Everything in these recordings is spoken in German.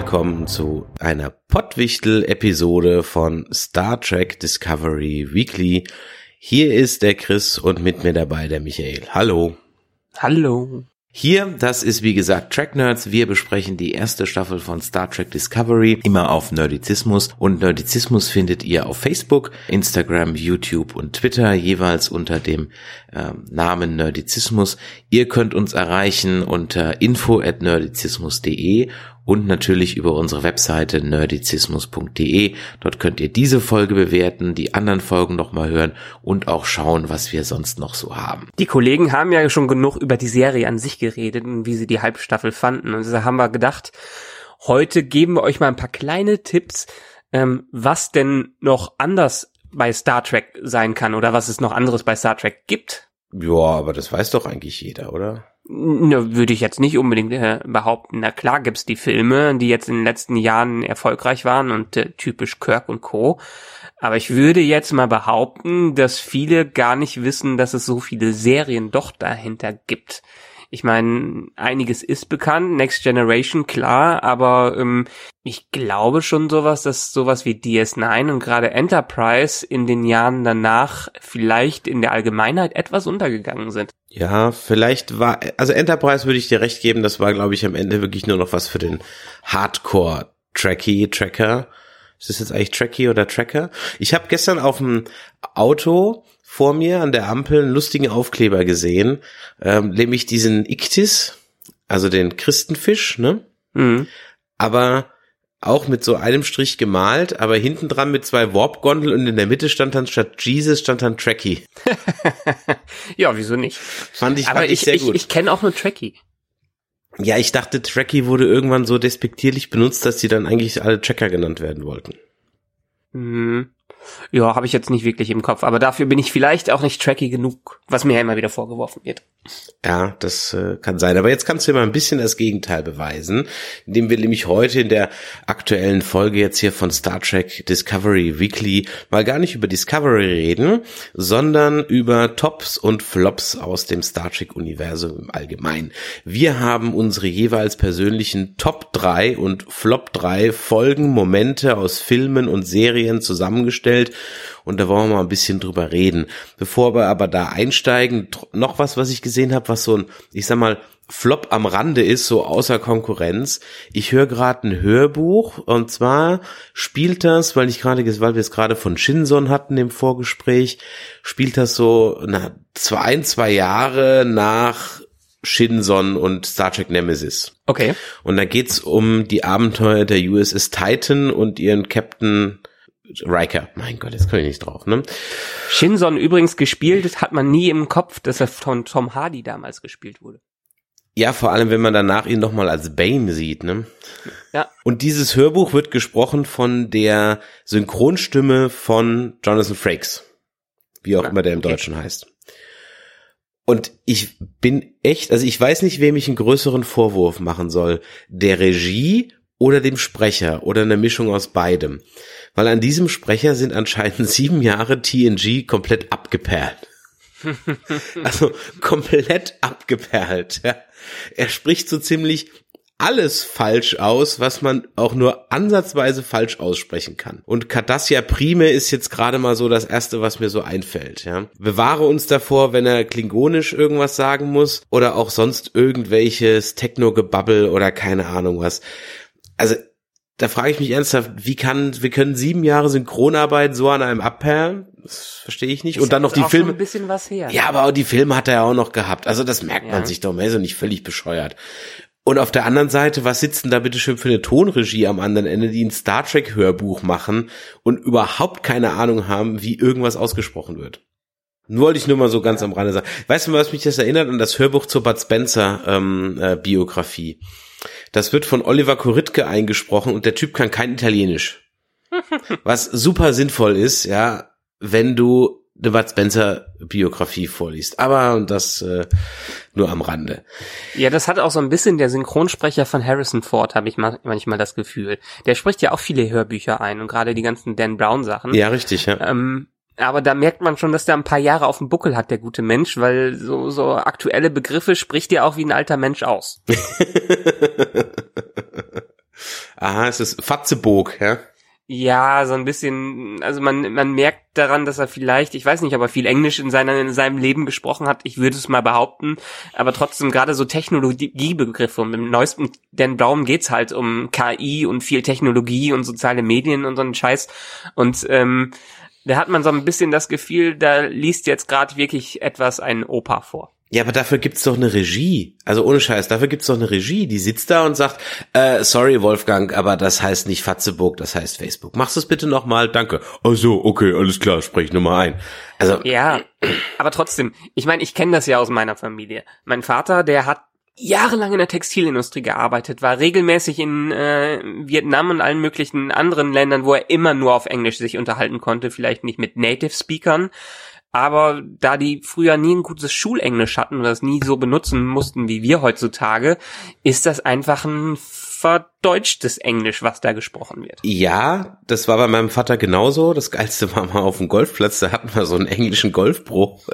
willkommen zu einer Pottwichtel-Episode von Star Trek Discovery Weekly. Hier ist der Chris und mit mir dabei der Michael. Hallo. Hallo. Hier, das ist wie gesagt Track Nerds. Wir besprechen die erste Staffel von Star Trek Discovery immer auf Nerdizismus und Nerdizismus findet ihr auf Facebook, Instagram, YouTube und Twitter jeweils unter dem ähm, Namen Nerdizismus. Ihr könnt uns erreichen unter info at nerdizismus.de und natürlich über unsere Webseite nerdizismus.de. Dort könnt ihr diese Folge bewerten, die anderen Folgen nochmal hören und auch schauen, was wir sonst noch so haben. Die Kollegen haben ja schon genug über die Serie an sich geredet und wie sie die Halbstaffel fanden. Und da haben wir gedacht, heute geben wir euch mal ein paar kleine Tipps, ähm, was denn noch anders bei Star Trek sein kann oder was es noch anderes bei Star Trek gibt. Ja, aber das weiß doch eigentlich jeder, oder? Ne, würde ich jetzt nicht unbedingt äh, behaupten. Na klar gibt's die Filme, die jetzt in den letzten Jahren erfolgreich waren und äh, typisch Kirk und Co. Aber ich würde jetzt mal behaupten, dass viele gar nicht wissen, dass es so viele Serien doch dahinter gibt. Ich meine, einiges ist bekannt, Next Generation, klar, aber ähm, ich glaube schon sowas, dass sowas wie DS9 und gerade Enterprise in den Jahren danach vielleicht in der Allgemeinheit etwas untergegangen sind. Ja, vielleicht war, also Enterprise würde ich dir recht geben, das war, glaube ich, am Ende wirklich nur noch was für den Hardcore-Tracky-Tracker. Ist das jetzt eigentlich Tracky oder Tracker? Ich habe gestern auf dem Auto vor mir an der Ampel einen lustigen Aufkleber gesehen, ähm, nämlich diesen Iktis, also den Christenfisch, ne? Mhm. Aber auch mit so einem Strich gemalt, aber hinten dran mit zwei Warp-Gondel und in der Mitte stand dann statt Jesus stand dann Trekkie. ja, wieso nicht? Fand ich, aber fand ich, ich sehr ich, gut. Ich kenne auch nur Trekkie. Ja, ich dachte, Trekkie wurde irgendwann so despektierlich benutzt, dass die dann eigentlich alle Tracker genannt werden wollten. Mhm. Ja, habe ich jetzt nicht wirklich im Kopf, aber dafür bin ich vielleicht auch nicht tracky genug, was mir ja immer wieder vorgeworfen wird. Ja, das äh, kann sein. Aber jetzt kannst du mal ein bisschen das Gegenteil beweisen, indem wir nämlich heute in der aktuellen Folge jetzt hier von Star Trek Discovery Weekly mal gar nicht über Discovery reden, sondern über Tops und Flops aus dem Star Trek Universum im Allgemeinen. Wir haben unsere jeweils persönlichen Top 3 und Flop 3 Folgen, Momente aus Filmen und Serien zusammengestellt und da wollen wir mal ein bisschen drüber reden. Bevor wir aber da einsteigen, noch was, was ich gesehen habe, was so ein, ich sag mal, Flop am Rande ist, so außer Konkurrenz. Ich höre gerade ein Hörbuch und zwar spielt das, weil ich gerade, weil wir es gerade von Shinson hatten im Vorgespräch, spielt das so na, zwei, zwei Jahre nach Shinson und Star Trek Nemesis. Okay. Und da geht's um die Abenteuer der USS Titan und ihren Captain Riker. Mein Gott, jetzt komme ich nicht drauf, ne? Shinson übrigens gespielt, hat man nie im Kopf, dass er von Tom Hardy damals gespielt wurde. Ja, vor allem, wenn man danach ihn nochmal als Bane sieht, ne? Ja. Und dieses Hörbuch wird gesprochen von der Synchronstimme von Jonathan Frakes. Wie auch ja, immer der im okay. Deutschen heißt. Und ich bin echt, also ich weiß nicht, wem ich einen größeren Vorwurf machen soll. Der Regie oder dem Sprecher oder eine Mischung aus beidem. Weil an diesem Sprecher sind anscheinend sieben Jahre TNG komplett abgeperlt. also komplett abgeperlt. Ja. Er spricht so ziemlich alles falsch aus, was man auch nur ansatzweise falsch aussprechen kann. Und Cardassia Prime ist jetzt gerade mal so das erste, was mir so einfällt, ja. Bewahre uns davor, wenn er klingonisch irgendwas sagen muss oder auch sonst irgendwelches Techno-Gebabbel oder keine Ahnung was. Also, da frage ich mich ernsthaft, wie kann, wir können sieben Jahre Synchronarbeit so an einem abperlen? Das verstehe ich nicht. Ist und dann noch die auch Filme. Schon ein bisschen was her. Ja, aber auch die Filme hat er ja auch noch gehabt. Also das merkt Ja. man sich doch, man ist ja nicht völlig bescheuert. Und auf der anderen Seite, was sitzt denn da bitte schön für eine Tonregie am anderen Ende, die ein Star Trek Hörbuch machen und überhaupt keine Ahnung haben, wie irgendwas ausgesprochen wird? Nur wollte ich nur mal so ganz am Rande sagen. Weißt du, was mich das erinnert an das Hörbuch zur Bud Spencer ähm, äh, Biografie? Das wird von Oliver Koritke eingesprochen und der Typ kann kein Italienisch. Was super sinnvoll ist, ja, wenn du eine Bud Spencer Biografie vorliest. Aber das äh, nur am Rande. Ja, das hat auch so ein bisschen der Synchronsprecher von Harrison Ford, habe ich ma- manchmal das Gefühl. Der spricht ja auch viele Hörbücher ein und gerade die ganzen Dan Brown Sachen. Ja, richtig, ja. Ähm, aber da merkt man schon, dass der ein paar Jahre auf dem Buckel hat, der gute Mensch, weil so, so aktuelle Begriffe spricht er auch wie ein alter Mensch aus. Aha, es ist Fatzebog, ja? Ja, so ein bisschen, also man, man merkt daran, dass er vielleicht, ich weiß nicht, ob er viel Englisch in, seiner, in seinem Leben gesprochen hat, ich würde es mal behaupten, aber trotzdem gerade so Technologiebegriffe und im neuesten Dan Brown geht's halt um KI und viel Technologie und soziale Medien und so einen Scheiß und ähm, da hat man so ein bisschen das Gefühl, da liest jetzt gerade wirklich etwas ein Opa vor. Ja, aber dafür gibt's doch eine Regie. Also ohne Scheiß, dafür gibt's doch eine Regie. Die sitzt da und sagt, äh, sorry Wolfgang, aber das heißt nicht Fatzeburg, das heißt Facebook. Machst du es bitte nochmal? Danke. Also, okay, alles klar, sprich Nummer ein. Also Ja, aber trotzdem, ich meine, ich kenne das ja aus meiner Familie. Mein Vater, der hat jahrelang in der Textilindustrie gearbeitet, war regelmäßig in äh, Vietnam und allen möglichen anderen Ländern, wo er immer nur auf Englisch sich unterhalten konnte, vielleicht nicht mit Native Speakern, aber da die früher nie ein gutes Schulenglisch hatten und das nie so benutzen mussten wie wir heutzutage, ist das einfach ein verdeutschtes Englisch, was da gesprochen wird. Ja, das war bei meinem Vater genauso. Das Geilste war mal auf dem Golfplatz, da hatten wir so einen englischen Golfbruch.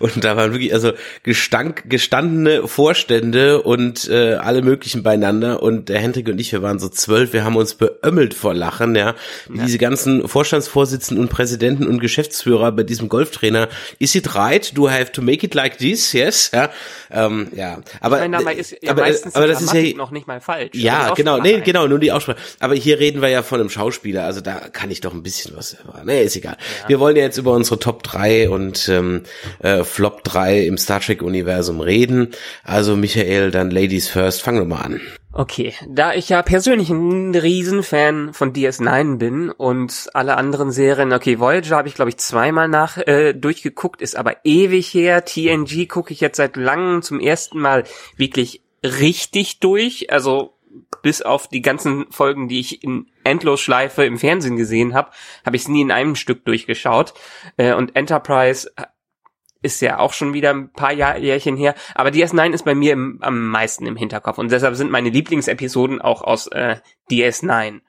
Und da waren wirklich also gestank, gestandene Vorstände und äh, alle möglichen beieinander. Und der Hendrik und ich, wir waren so zwölf, wir haben uns beömmelt vor Lachen, ja. Wie ja. diese ganzen Vorstandsvorsitzenden und Präsidenten und Geschäftsführer bei diesem Golftrainer. Is it right? Do I have to make it like this? Yes, ja. Ähm, ja. Aber, meine, dabei ist ja aber, meistens aber das ist ja noch nicht mal falsch. Ja, genau, nee, genau, nur die Aussprache. Aber hier reden wir ja von einem Schauspieler, also da kann ich doch ein bisschen was. Nee, ist egal. Ja. Wir wollen ja jetzt über unsere Top 3 und ähm, äh, Flop 3 im Star Trek-Universum reden. Also Michael, dann Ladies First, fang doch mal an. Okay, da ich ja persönlich ein Riesenfan von DS9 bin und alle anderen Serien, okay, Voyager habe ich glaube ich zweimal nach äh, durchgeguckt, ist aber ewig her. TNG gucke ich jetzt seit langem zum ersten Mal wirklich richtig durch, also bis auf die ganzen Folgen, die ich in Endlosschleife im Fernsehen gesehen habe, habe ich es nie in einem Stück durchgeschaut. Äh, und Enterprise ist ja auch schon wieder ein paar Jahr, Jährchen her, aber DS9 ist bei mir im, am meisten im Hinterkopf und deshalb sind meine Lieblingsepisoden auch aus äh, DS9.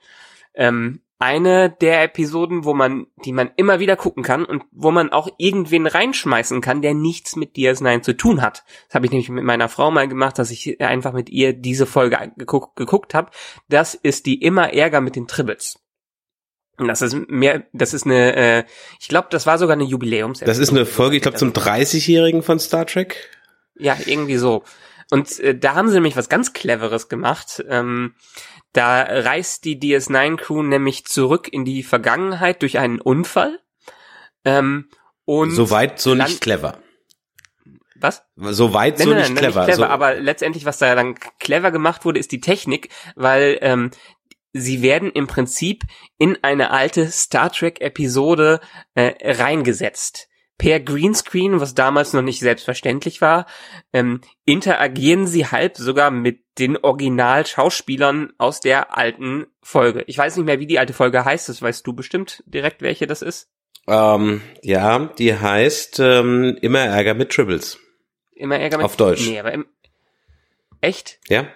Ähm, eine der Episoden, wo man, die man immer wieder gucken kann und wo man auch irgendwen reinschmeißen kann, der nichts mit DS9 zu tun hat. Das habe ich nämlich mit meiner Frau mal gemacht, dass ich einfach mit ihr diese Folge geguckt, geguckt habe. Das ist die immer Ärger mit den Tribbles. Das ist mehr, das ist eine, äh, ich glaube, das war sogar eine Jubiläums. Das ist eine Folge, ich glaube, zum 30-Jährigen von Star Trek. Ja, irgendwie so. Und äh, da haben sie nämlich was ganz Cleveres gemacht. Ähm, da reist die DS9-Crew nämlich zurück in die Vergangenheit durch einen Unfall. Ähm, und Soweit so nicht clever. Was? Soweit so nein, nein, nicht clever. Nicht clever so. Aber letztendlich, was da dann clever gemacht wurde, ist die Technik, weil ähm, sie werden im Prinzip in eine alte Star Trek Episode äh, reingesetzt. Per Greenscreen, was damals noch nicht selbstverständlich war, ähm, interagieren sie halb sogar mit den Original-Schauspielern aus der alten Folge. Ich weiß nicht mehr, wie die alte Folge heißt, das weißt du bestimmt direkt, welche das ist. Ähm, ja, die heißt ähm, Immer Ärger mit Tribbles. Immer Ärger mit Auf Deutsch. Nee, aber im Echt? Ja.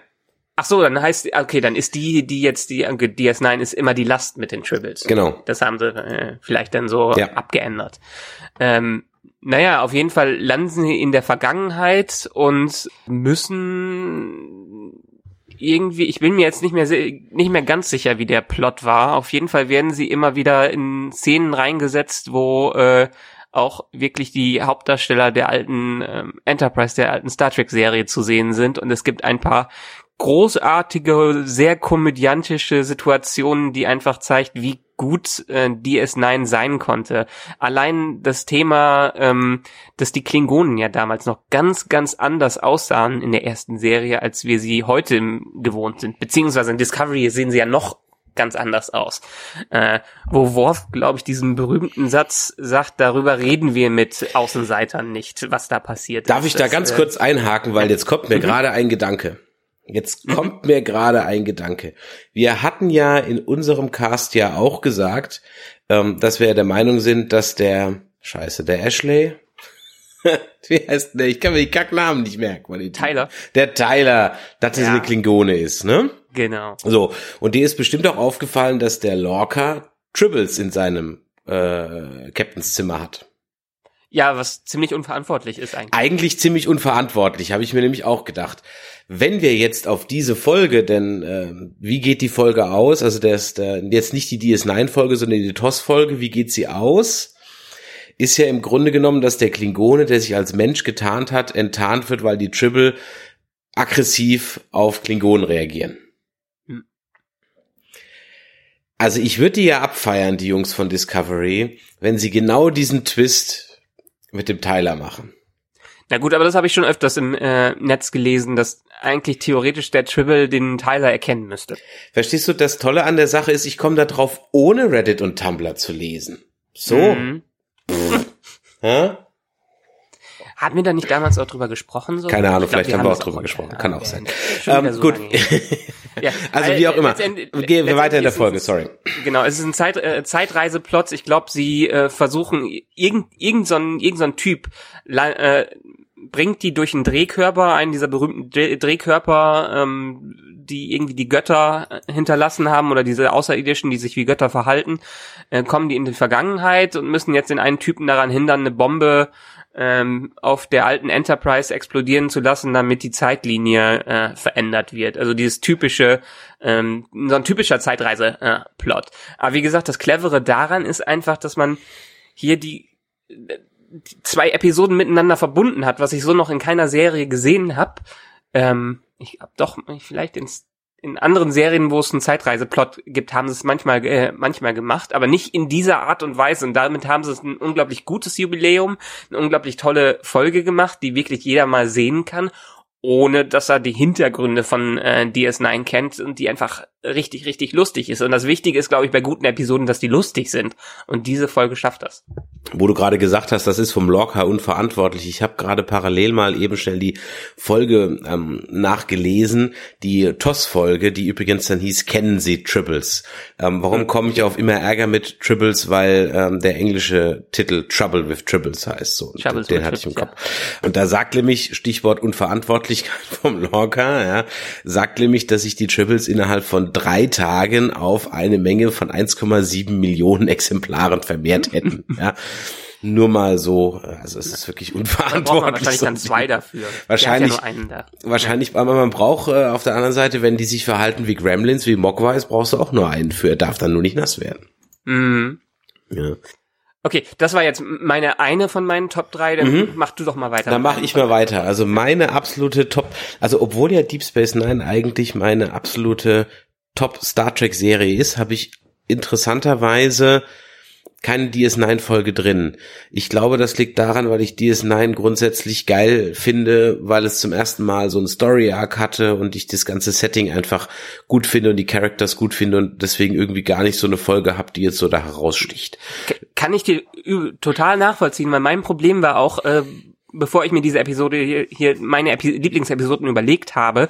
Ach so, dann heißt, okay, dann ist die, die jetzt die DS9 ist immer die Last mit den Tribbles. Genau. Das haben sie äh, vielleicht dann so ja. abgeändert. Ähm, naja, auf jeden Fall landen sie in der Vergangenheit und müssen irgendwie, ich bin mir jetzt nicht mehr nicht mehr ganz sicher, wie der Plot war. Auf jeden Fall werden sie immer wieder in Szenen reingesetzt, wo äh, auch wirklich die Hauptdarsteller der alten ähm, Enterprise, der alten Star Trek Serie zu sehen sind. Und es gibt ein paar großartige, sehr komödiantische Situationen, die einfach zeigt, wie gut äh, DS9 sein konnte. Allein das Thema, ähm, dass die Klingonen ja damals noch ganz, ganz anders aussahen in der ersten Serie, als wir sie heute gewohnt sind. Beziehungsweise in Discovery sehen sie ja noch ganz anders aus. Äh, wo Worf, glaube ich, diesen berühmten Satz sagt, darüber reden wir mit Außenseitern nicht, was da passiert. Darf ist. ich da das, ganz äh, kurz einhaken, weil jetzt kommt mir mhm. gerade ein Gedanke. Jetzt mhm. kommt mir gerade ein Gedanke. Wir hatten ja in unserem Cast ja auch gesagt, ähm, dass wir der Meinung sind, dass der Scheiße, der Ashley, wie heißt der? Ich kann mir die Kacknamen nicht merken. Tyler. Der Tyler, dass ja. eine Klingone ist, ne? Genau. So, und dir ist bestimmt auch aufgefallen, dass der Lorca Tribbles in seinem äh, Captain's Zimmer hat. Ja, was ziemlich unverantwortlich ist eigentlich. Eigentlich ziemlich unverantwortlich, habe ich mir nämlich auch gedacht. Wenn wir jetzt auf diese Folge, denn äh, wie geht die Folge aus? Also der ist der, jetzt nicht die DS9-Folge, sondern die TOS-Folge, wie geht sie aus? Ist ja im Grunde genommen, dass der Klingone, der sich als Mensch getarnt hat, enttarnt wird, weil die Tribble aggressiv auf Klingonen reagieren. Hm. Also ich würde die ja abfeiern, die Jungs von Discovery, wenn sie genau diesen Twist mit dem Tyler machen. Na gut, aber das habe ich schon öfters im äh, Netz gelesen, dass eigentlich theoretisch der Tribble den Tyler erkennen müsste. Verstehst du, das Tolle an der Sache ist, ich komme da drauf, ohne Reddit und Tumblr zu lesen. So. Mhm. Hä? Hatten wir da nicht damals auch drüber gesprochen? So? Keine Ahnung, glaub, vielleicht haben wir auch drüber gesprochen. Kann auch sein. Ähm, so gut. ja, also wie auch immer. Gehen wir weiter in der Folge, sorry. Genau, es ist ein Zeit, äh, Zeitreiseplot. Ich glaube, sie äh, versuchen, irgend, irgend, so ein, irgend so ein Typ äh, bringt die durch einen Drehkörper, einen dieser berühmten Drehkörper, ähm, die irgendwie die Götter äh, hinterlassen haben oder diese Außerirdischen, die sich wie Götter verhalten, äh, kommen die in die Vergangenheit und müssen jetzt den einen Typen daran hindern, eine Bombe ähm, auf der alten Enterprise explodieren zu lassen, damit die Zeitlinie äh, verändert wird. Also dieses typische, ähm, so ein typischer Zeitreise-Plot. Äh, Aber wie gesagt, das Clevere daran ist einfach, dass man hier die, zwei Episoden miteinander verbunden hat, was ich so noch in keiner Serie gesehen habe. Ähm, ich hab doch vielleicht ins in anderen Serien, wo es einen Zeitreiseplot gibt, haben sie es manchmal äh, manchmal gemacht, aber nicht in dieser Art und Weise. Und damit haben sie es ein unglaublich gutes Jubiläum, eine unglaublich tolle Folge gemacht, die wirklich jeder mal sehen kann ohne dass er die Hintergründe von äh, DS9 kennt und die einfach richtig, richtig lustig ist. Und das Wichtige ist, glaube ich, bei guten Episoden, dass die lustig sind. Und diese Folge schafft das. Wo du gerade gesagt hast, das ist vom Lorca unverantwortlich. Ich habe gerade parallel mal eben schnell die Folge ähm, nachgelesen, die TOS-Folge, die übrigens dann hieß, kennen Sie Triples? Ähm, warum komme ich auf immer Ärger mit Triples? Weil ähm, der englische Titel Trouble with Triples heißt. So, Troubles den hatte ich im Kopf. Ja. Und da sagt nämlich, Stichwort Unverantwortlichkeit vom Lorca, ja, sagt nämlich, dass sich die Triples innerhalb von drei Tagen auf eine Menge von 1,7 Millionen Exemplaren vermehrt hätten. ja. Nur mal so, also es ist wirklich unverantwortlich. wahrscheinlich dann zwei dafür. Wahrscheinlich, ja wahrscheinlich, aber man braucht äh, auf der anderen Seite, wenn die sich verhalten wie Gremlins, wie Mogwais, brauchst du auch nur einen für. Er darf dann nur nicht nass werden. Mhm. Ja. Okay, das war jetzt meine eine von meinen Top 3, dann mhm. mach du doch mal weiter. Dann mach ich mal weiter. Also meine absolute Top, also obwohl ja Deep Space Nine eigentlich meine absolute Top Star Trek Serie ist, habe ich interessanterweise keine DS9-Folge drin. Ich glaube, das liegt daran, weil ich DS9 grundsätzlich geil finde, weil es zum ersten Mal so ein Story-Arc hatte und ich das ganze Setting einfach gut finde und die Characters gut finde und deswegen irgendwie gar nicht so eine Folge habe, die jetzt so da heraussticht. Kann ich dir total nachvollziehen, weil mein Problem war auch, äh, bevor ich mir diese Episode hier, hier meine Epi Lieblingsepisoden überlegt habe,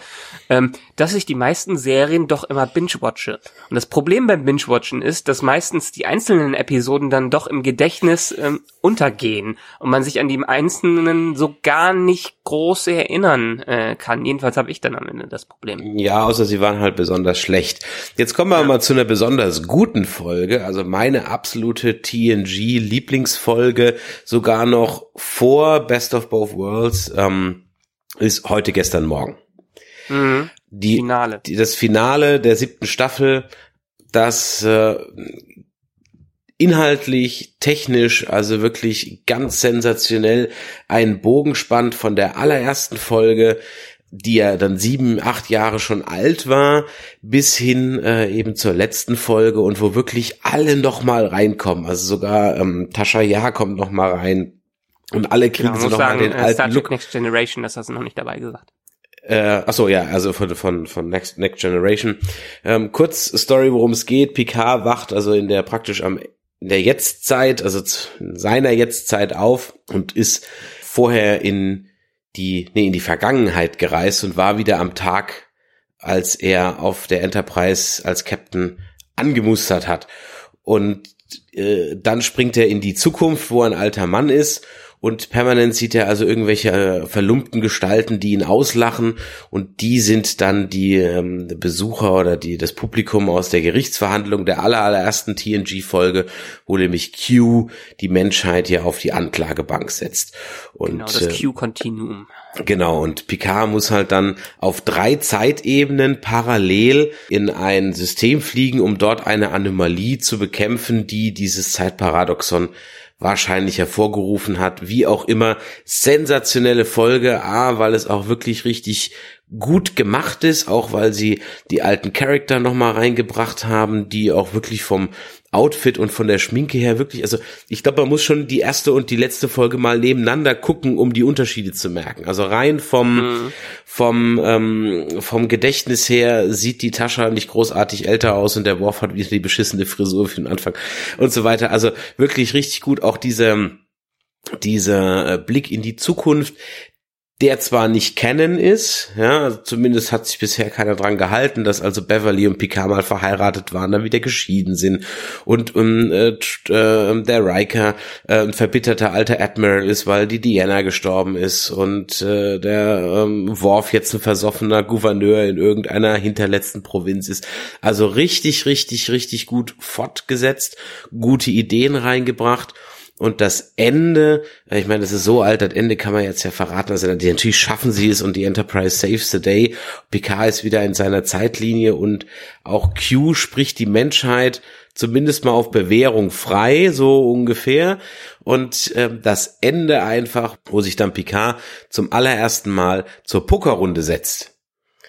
ähm, dass ich die meisten Serien doch immer binge-watche. Und das Problem beim Binge-Watchen ist, dass meistens die einzelnen Episoden dann doch im Gedächtnis ähm, untergehen und man sich an die einzelnen so gar nicht groß erinnern äh, kann. Jedenfalls habe ich dann am Ende das Problem. Ja, außer sie waren halt besonders schlecht. Jetzt kommen wir ja. mal zu einer besonders guten Folge, also meine absolute TNG-Lieblingsfolge, sogar noch vor Best of Both Worlds, ähm, ist heute, gestern, morgen. Mhm. Die, Finale. Die, das Finale der siebten Staffel, das äh, inhaltlich, technisch, also wirklich ganz sensationell einen Bogen spannt von der allerersten Folge, die ja dann sieben, acht Jahre schon alt war, bis hin äh, eben zur letzten Folge und wo wirklich alle noch mal reinkommen. Also sogar ähm, Tascha Ja kommt noch mal rein und alle kriegen ja, so noch sagen, mal den äh, alten Star Trek Look. Next Generation, das hast du noch nicht dabei gesagt. Äh, achso, ja, also von, von, von Next, Next Generation. Ähm, kurz Story, worum es geht. Picard wacht also in der praktisch am in der Jetztzeit, also in seiner Jetztzeit auf und ist vorher in die, nee, in die Vergangenheit gereist und war wieder am Tag, als er auf der Enterprise als Captain angemustert hat. Und äh, dann springt er in die Zukunft, wo ein alter Mann ist und permanent sieht er also irgendwelche äh, verlumpten Gestalten, die ihn auslachen und die sind dann die ähm, Besucher oder die das Publikum aus der Gerichtsverhandlung der aller, allerersten TNG-Folge, wo nämlich Q die Menschheit hier auf die Anklagebank setzt. Und, genau, das äh, Q-Kontinuum. Genau, und Picard muss halt dann auf drei Zeitebenen parallel in ein System fliegen, um dort eine Anomalie zu bekämpfen, die dieses Zeitparadoxon wahrscheinlich hervorgerufen hat. Wie auch immer, sensationelle Folge, A, weil es auch wirklich richtig gut gemacht ist, auch weil sie die alten Charakter nochmal reingebracht haben, die auch wirklich vom Outfit und von der Schminke her wirklich, also ich glaube, man muss schon die erste und die letzte Folge mal nebeneinander gucken, um die Unterschiede zu merken. Also rein vom mhm. vom ähm, vom Gedächtnis her sieht die Tascha nicht großartig älter aus und der Worf hat wieder die beschissene Frisur für den Anfang und so weiter. Also wirklich richtig gut. Auch diese dieser äh, Blick in die Zukunft, der zwar nicht kennen ist, ja, also zumindest hat sich bisher keiner dran gehalten, dass also Beverly und Picard mal verheiratet waren, dann wieder geschieden sind und um, äh, äh, der Riker äh, ein verbitterter alter Admiral ist, weil die Diana gestorben ist und äh, der ähm, Worf jetzt ein versoffener Gouverneur in irgendeiner hinterletzten Provinz ist. Also richtig, richtig, richtig gut fortgesetzt, gute Ideen reingebracht und das Ende, äh, ich meine, das ist so alt, das Ende kann man jetzt ja verraten, also natürlich schaffen sie es und die Enterprise saves the day. Picard ist wieder in seiner Zeitlinie und auch Q spricht die Menschheit zumindest mal auf Bewährung frei, so ungefähr. Und äh, das Ende einfach, wo sich dann Picard zum allerersten Mal zur Pokerrunde setzt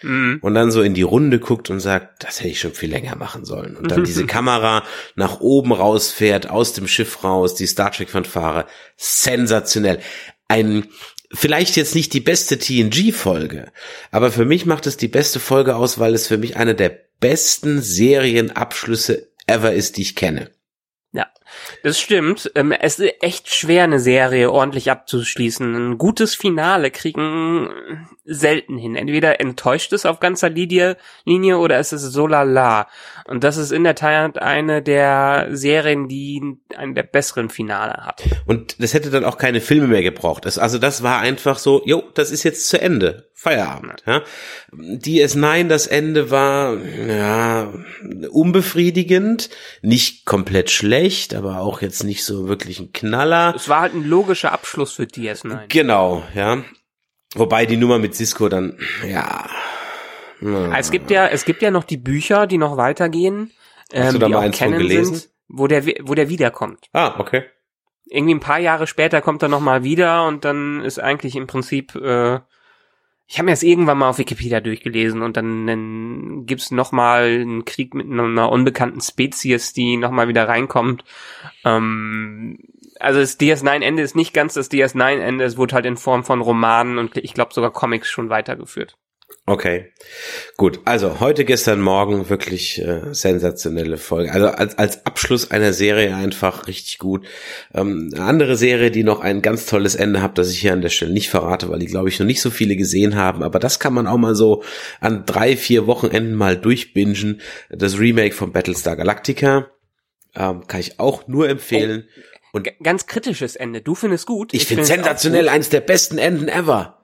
mhm. und dann so in die Runde guckt und sagt, das hätte ich schon viel länger machen sollen. Und dann diese Kamera nach oben rausfährt, aus dem Schiff raus, die Star Trek Fanfare, sensationell. Ein vielleicht jetzt nicht die beste TNG-Folge, aber für mich macht es die beste Folge aus, weil es für mich eine der besten Serienabschlüsse ever ist, die ich kenne. Das stimmt. Ähm, es ist echt schwer, eine Serie ordentlich abzuschließen. Ein gutes Finale kriegen selten hin. Entweder enttäuscht es auf ganzer Linie, Linie oder es ist so lala. Und das ist in der Tat eine der Serien, die einen der besseren Finale hat. Und das hätte dann auch keine Filme mehr gebraucht. Also das war einfach so, jo, das ist jetzt zu Ende. Feierabend. Ja. DS9, das Ende war ja unbefriedigend, nicht komplett schlecht, aber auch jetzt nicht so wirklich ein Knaller. Es war halt ein logischer Abschluss für DS9. Genau, ja. Wobei die Nummer mit Cisco dann, ja. Es gibt ja, es gibt ja noch die Bücher, die noch weitergehen. Hast ähm, du da mal eins von gelesen? Sind, wo der, wo der wiederkommt. Ah, okay. Irgendwie ein paar Jahre später kommt er nochmal wieder und dann ist eigentlich im Prinzip, äh, ich habe mir das irgendwann mal auf Wikipedia durchgelesen und dann, dann gibt's noch mal einen Krieg mit einer unbekannten Spezies, die noch mal wieder reinkommt. Ähm, also das DS9-Ende ist nicht ganz das DS9-Ende, es wurde halt in Form von Romanen und ich glaube sogar Comics schon weitergeführt. Okay, gut. Also heute, gestern, morgen wirklich äh, sensationelle Folge. Also als, als Abschluss einer Serie einfach richtig gut. Ähm, eine andere Serie, die noch ein ganz tolles Ende hat, das ich hier an der Stelle nicht verrate, weil die, glaube ich, noch nicht so viele gesehen haben. Aber das kann man auch mal so an drei, vier Wochenenden mal durchbingen. Das Remake von Battlestar Galactica ähm, kann ich auch nur empfehlen. Und ganz kritisches Ende. Du findest gut. Ich, ich finde sensationell eins der besten Enden ever.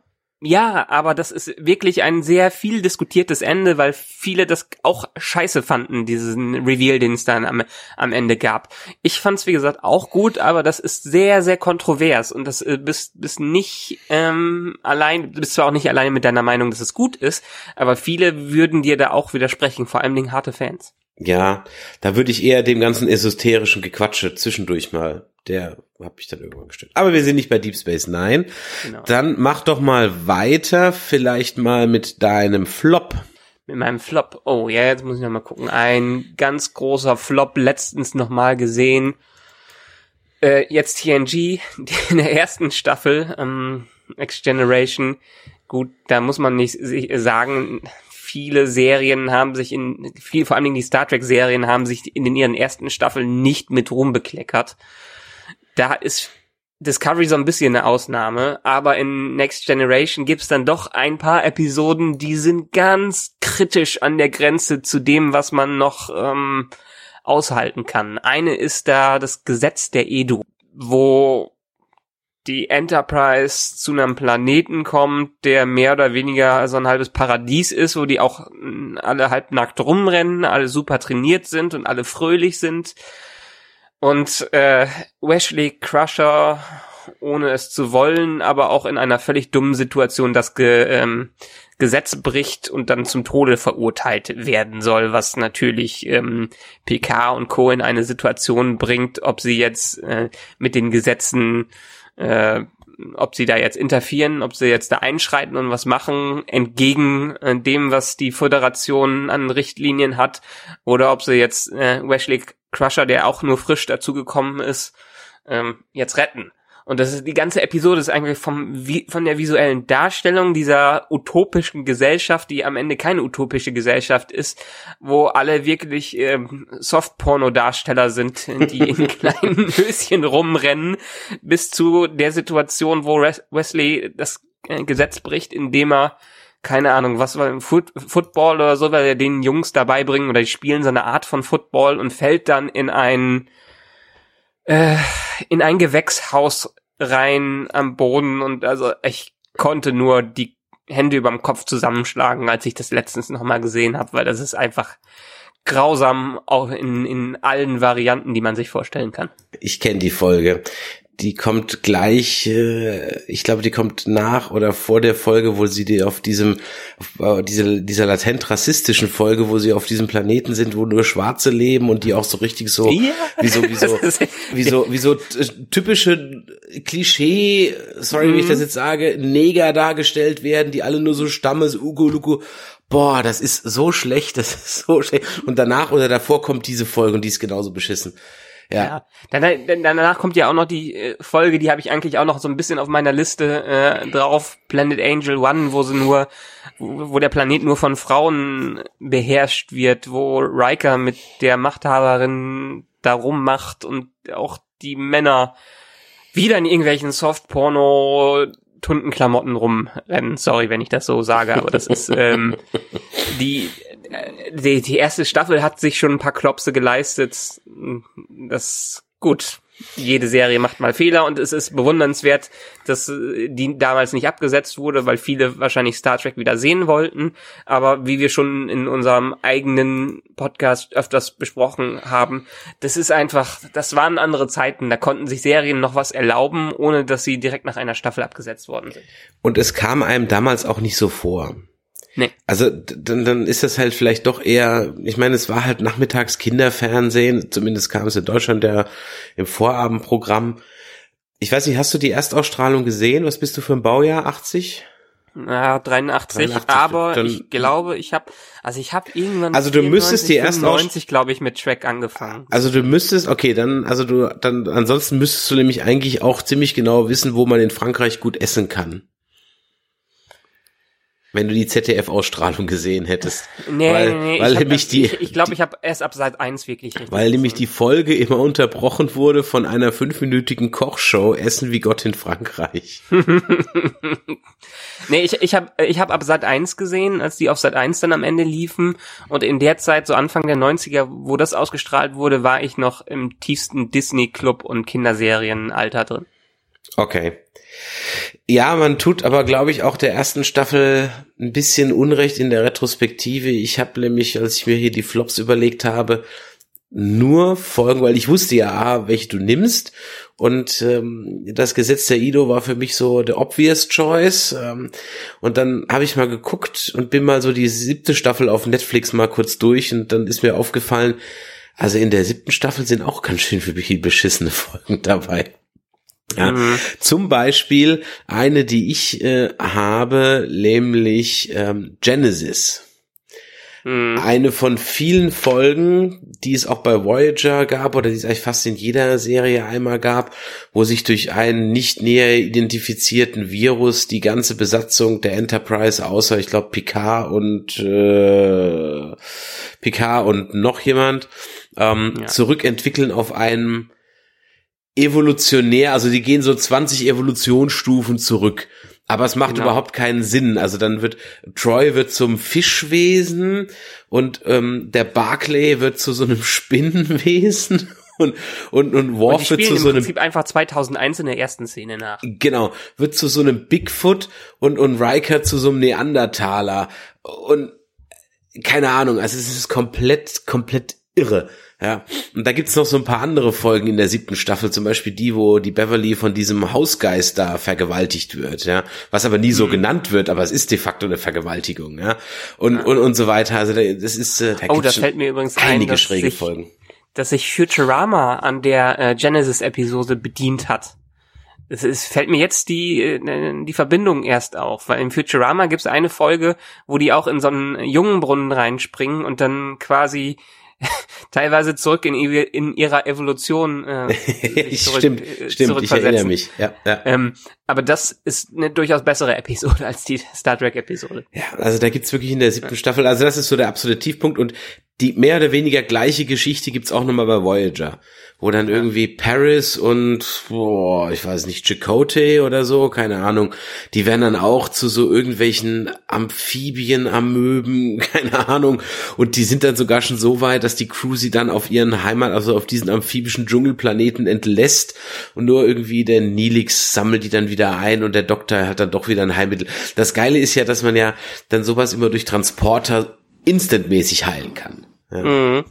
Ja, aber das ist wirklich ein sehr viel diskutiertes Ende, weil viele das auch scheiße fanden, diesen Reveal, den es dann am, am Ende gab. Ich fand's wie gesagt auch gut, aber das ist sehr, sehr kontrovers und das äh, bist, bist nicht ähm, allein, bist zwar auch nicht alleine mit deiner Meinung, dass es gut ist, aber viele würden dir da auch widersprechen, vor allem den harte Fans. Ja, da würde ich eher dem ganzen esoterischen Gequatsche zwischendurch mal der habe ich dann irgendwann gestellt. Aber wir sind nicht bei Deep Space Nine. Genau. Dann mach doch mal weiter, vielleicht mal mit deinem Flop. Mit meinem Flop. Oh, ja, jetzt muss ich noch mal gucken. Ein ganz großer Flop, letztens noch mal gesehen. Äh, jetzt TNG, in der ersten Staffel, ähm, Next Generation. Gut, da muss man nicht sagen, viele Serien haben sich in, viel, vor allen Dingen die Star Trek Serien haben sich in ihren ersten Staffeln nicht mit Ruhm bekleckert da ist Discovery so ein bisschen eine Ausnahme, aber in Next Generation gibt's dann doch ein paar Episoden, die sind ganz kritisch an der Grenze zu dem, was man noch ähm, aushalten kann. Eine ist da das Gesetz der Edu, wo die Enterprise zu einem Planeten kommt, der mehr oder weniger so ein halbes Paradies ist, wo die auch mm, alle halbnackt rumrennen, alle super trainiert sind und alle fröhlich sind. Und äh, Wesley Crusher, ohne es zu wollen, aber auch in einer völlig dummen Situation das Ge ähm, Gesetz bricht und dann zum Tode verurteilt werden soll, was natürlich ähm, PK und Co. in eine Situation bringt, ob sie jetzt äh, mit den Gesetzen äh, ob sie da jetzt interferieren, ob sie jetzt da einschreiten und was machen, entgegen äh, dem, was die Föderation an Richtlinien hat, oder ob sie jetzt äh, Wesley Crusher, der auch nur frisch dazugekommen ist, ähm, jetzt retten. Und das ist die ganze Episode ist eigentlich vom von der visuellen Darstellung dieser utopischen Gesellschaft, die am Ende keine utopische Gesellschaft ist, wo alle wirklich ähm, Softporno-Darsteller sind, die in kleinen Höschen rumrennen, bis zu der Situation, wo Wesley das äh, Gesetz bricht, indem er keine Ahnung, was war Foot, Football oder so, weil er den Jungs dabei bringen oder die spielen so eine Art von Football und fällt dann in ein äh, in ein Gewächshaus rein am Boden und also ich konnte nur die Hände überm Kopf zusammenschlagen, als ich das letztens nochmal gesehen habe, weil das ist einfach grausam, auch in, in allen Varianten, die man sich vorstellen kann. Ich kenne die Folge die kommt gleich, äh, ich glaube, die kommt nach oder vor der Folge, wo sie die auf diesem, auf äh, diese, dieser latent rassistischen Folge, wo sie auf diesem Planeten sind, wo nur Schwarze leben und die auch so richtig so, ja. wie so, wie so, wie so, wie so typische Klischee, sorry, mhm. wie ich das mhm. jetzt sage, Neger dargestellt werden, die alle nur so Stammes, Ugo, Lugo, boah, das ist so schlecht, das ist so schlecht. Und danach oder davor kommt diese Folge und die ist genauso beschissen. Ja. ja. Dann, danach kommt ja auch noch die äh, Folge, die habe ich eigentlich auch noch so ein bisschen auf meiner Liste äh, drauf, Planet Angel One, wo sie nur, wo, wo der Planet nur von Frauen beherrscht wird, wo Riker mit der Machthaberin darum macht und auch die Männer wieder in irgendwelchen Softporno Tuntenklamotten rumrennen. Sorry, wenn ich das so sage, aber das ist ähm, die die, die erste Staffel hat sich schon ein paar Klopse geleistet. Das gut. Jede Serie macht mal Fehler und es ist bewundernswert, dass die damals nicht abgesetzt wurde, weil viele wahrscheinlich Star Trek wieder sehen wollten. Aber wie wir schon in unserem eigenen Podcast öfters besprochen haben, das ist einfach, das waren andere Zeiten. Da konnten sich Serien noch was erlauben, ohne dass sie direkt nach einer Staffel abgesetzt worden sind. Und es kam einem damals auch nicht so vor. Nee. Also dann, dann ist das halt vielleicht doch eher, ich meine, es war halt nachmittags Kinderfernsehen, zumindest kam es in Deutschland ja im Vorabendprogramm. Ich weiß nicht, hast du die Erstausstrahlung gesehen? Was bist du für ein Baujahr? 80? Ja, 83, 83 aber dann, ich glaube, ich habe also ich habe irgendwann Also du 94, müsstest die erst 90 glaube ich mit Track angefangen. Also du müsstest, okay, dann also du dann ansonsten müsstest du nämlich eigentlich auch ziemlich genau wissen, wo man in Frankreich gut essen kann wenn du die ZDF-Ausstrahlung gesehen hättest. Nee, weil, nee, nee. Weil ich nämlich die, ich, ich glaube, ich habe erst ab Seit 1 wirklich richtig. Weil nämlich die Folge immer unterbrochen wurde von einer fünfminütigen Kochshow Essen wie Gott in Frankreich. nee, ich, ich habe ich hab ab Seit 1 gesehen, als die auf Seit 1 dann am Ende liefen. Und in der Zeit, so Anfang der 90er, wo das ausgestrahlt wurde, war ich noch im tiefsten Disney-Club und Kinderserienalter drin. Okay. Ja, man tut aber, glaube ich, auch der ersten Staffel ein bisschen Unrecht in der Retrospektive. Ich habe nämlich, als ich mir hier die Flops überlegt habe, nur Folgen, weil ich wusste ja, ah, welche du nimmst. Und ähm, das Gesetz der Ido war für mich so der obvious choice. Ähm, und dann habe ich mal geguckt und bin mal so die siebte Staffel auf Netflix mal kurz durch und dann ist mir aufgefallen, also in der siebten Staffel sind auch ganz schön viele beschissene Folgen dabei. Ja, mhm. Zum Beispiel eine, die ich äh, habe, nämlich ähm, Genesis. Mhm. Eine von vielen Folgen, die es auch bei Voyager gab oder die es eigentlich fast in jeder Serie einmal gab, wo sich durch einen nicht näher identifizierten Virus die ganze Besatzung der Enterprise, außer ich glaube Picard und äh, Picard und noch jemand, ähm, ja. zurückentwickeln auf einem evolutionär, also die gehen so 20 Evolutionsstufen zurück. Aber es macht genau. überhaupt keinen Sinn. Also dann wird Troy wird zum Fischwesen und ähm, der Barclay wird zu so einem Spinnenwesen Und, und, und Worf und wird zu im so einem Prinzip einfach 2001 in der ersten Szene nach. Genau, wird zu so einem Bigfoot und, und Riker zu so einem Neandertaler und keine Ahnung, also es ist komplett, komplett irre. Ja, und da gibt's noch so ein paar andere Folgen in der siebten Staffel, zum Beispiel die, wo die Beverly von diesem Hausgeist da vergewaltigt wird, ja, was aber nie so mhm. genannt wird, aber es ist de facto eine Vergewaltigung, ja, und ja. und und so weiter. Also das ist, äh, da oh, das fällt mir übrigens einige ein, schräge sich, Folgen, dass sich Futurama an der äh, Genesis-Episode bedient hat. Es, es fällt mir jetzt die, äh, die Verbindung erst auf, weil im Futurama gibt es eine Folge, wo die auch in so einen Jungenbrunnen reinspringen und dann quasi teilweise zurück in, in ihrer Evolution äh, zurück, stimmt, äh, stimmt, ich erinnere mich. Ja, ja. Ähm, aber das ist eine durchaus bessere Episode als die Star Trek Episode. Ja, also da gibt's wirklich in der siebten Staffel, also das ist so der absolute Tiefpunkt und die mehr oder weniger gleiche Geschichte gibt's auch nochmal bei Voyager wo dann irgendwie Paris und, boah, ich weiß nicht, Chakotay oder so, keine Ahnung, die werden dann auch zu so irgendwelchen Amphibien, Amöben, keine Ahnung, und die sind dann sogar schon so weit, dass die Crew sie dann auf ihren Heimat, also auf diesen amphibischen Dschungelplaneten entlässt und nur irgendwie der Nilix sammelt die dann wieder ein und der Doktor hat dann doch wieder ein Heilmittel. Das Geile ist ja, dass man ja dann sowas immer durch Transporter instantmäßig heilen kann. Ja. Mhm.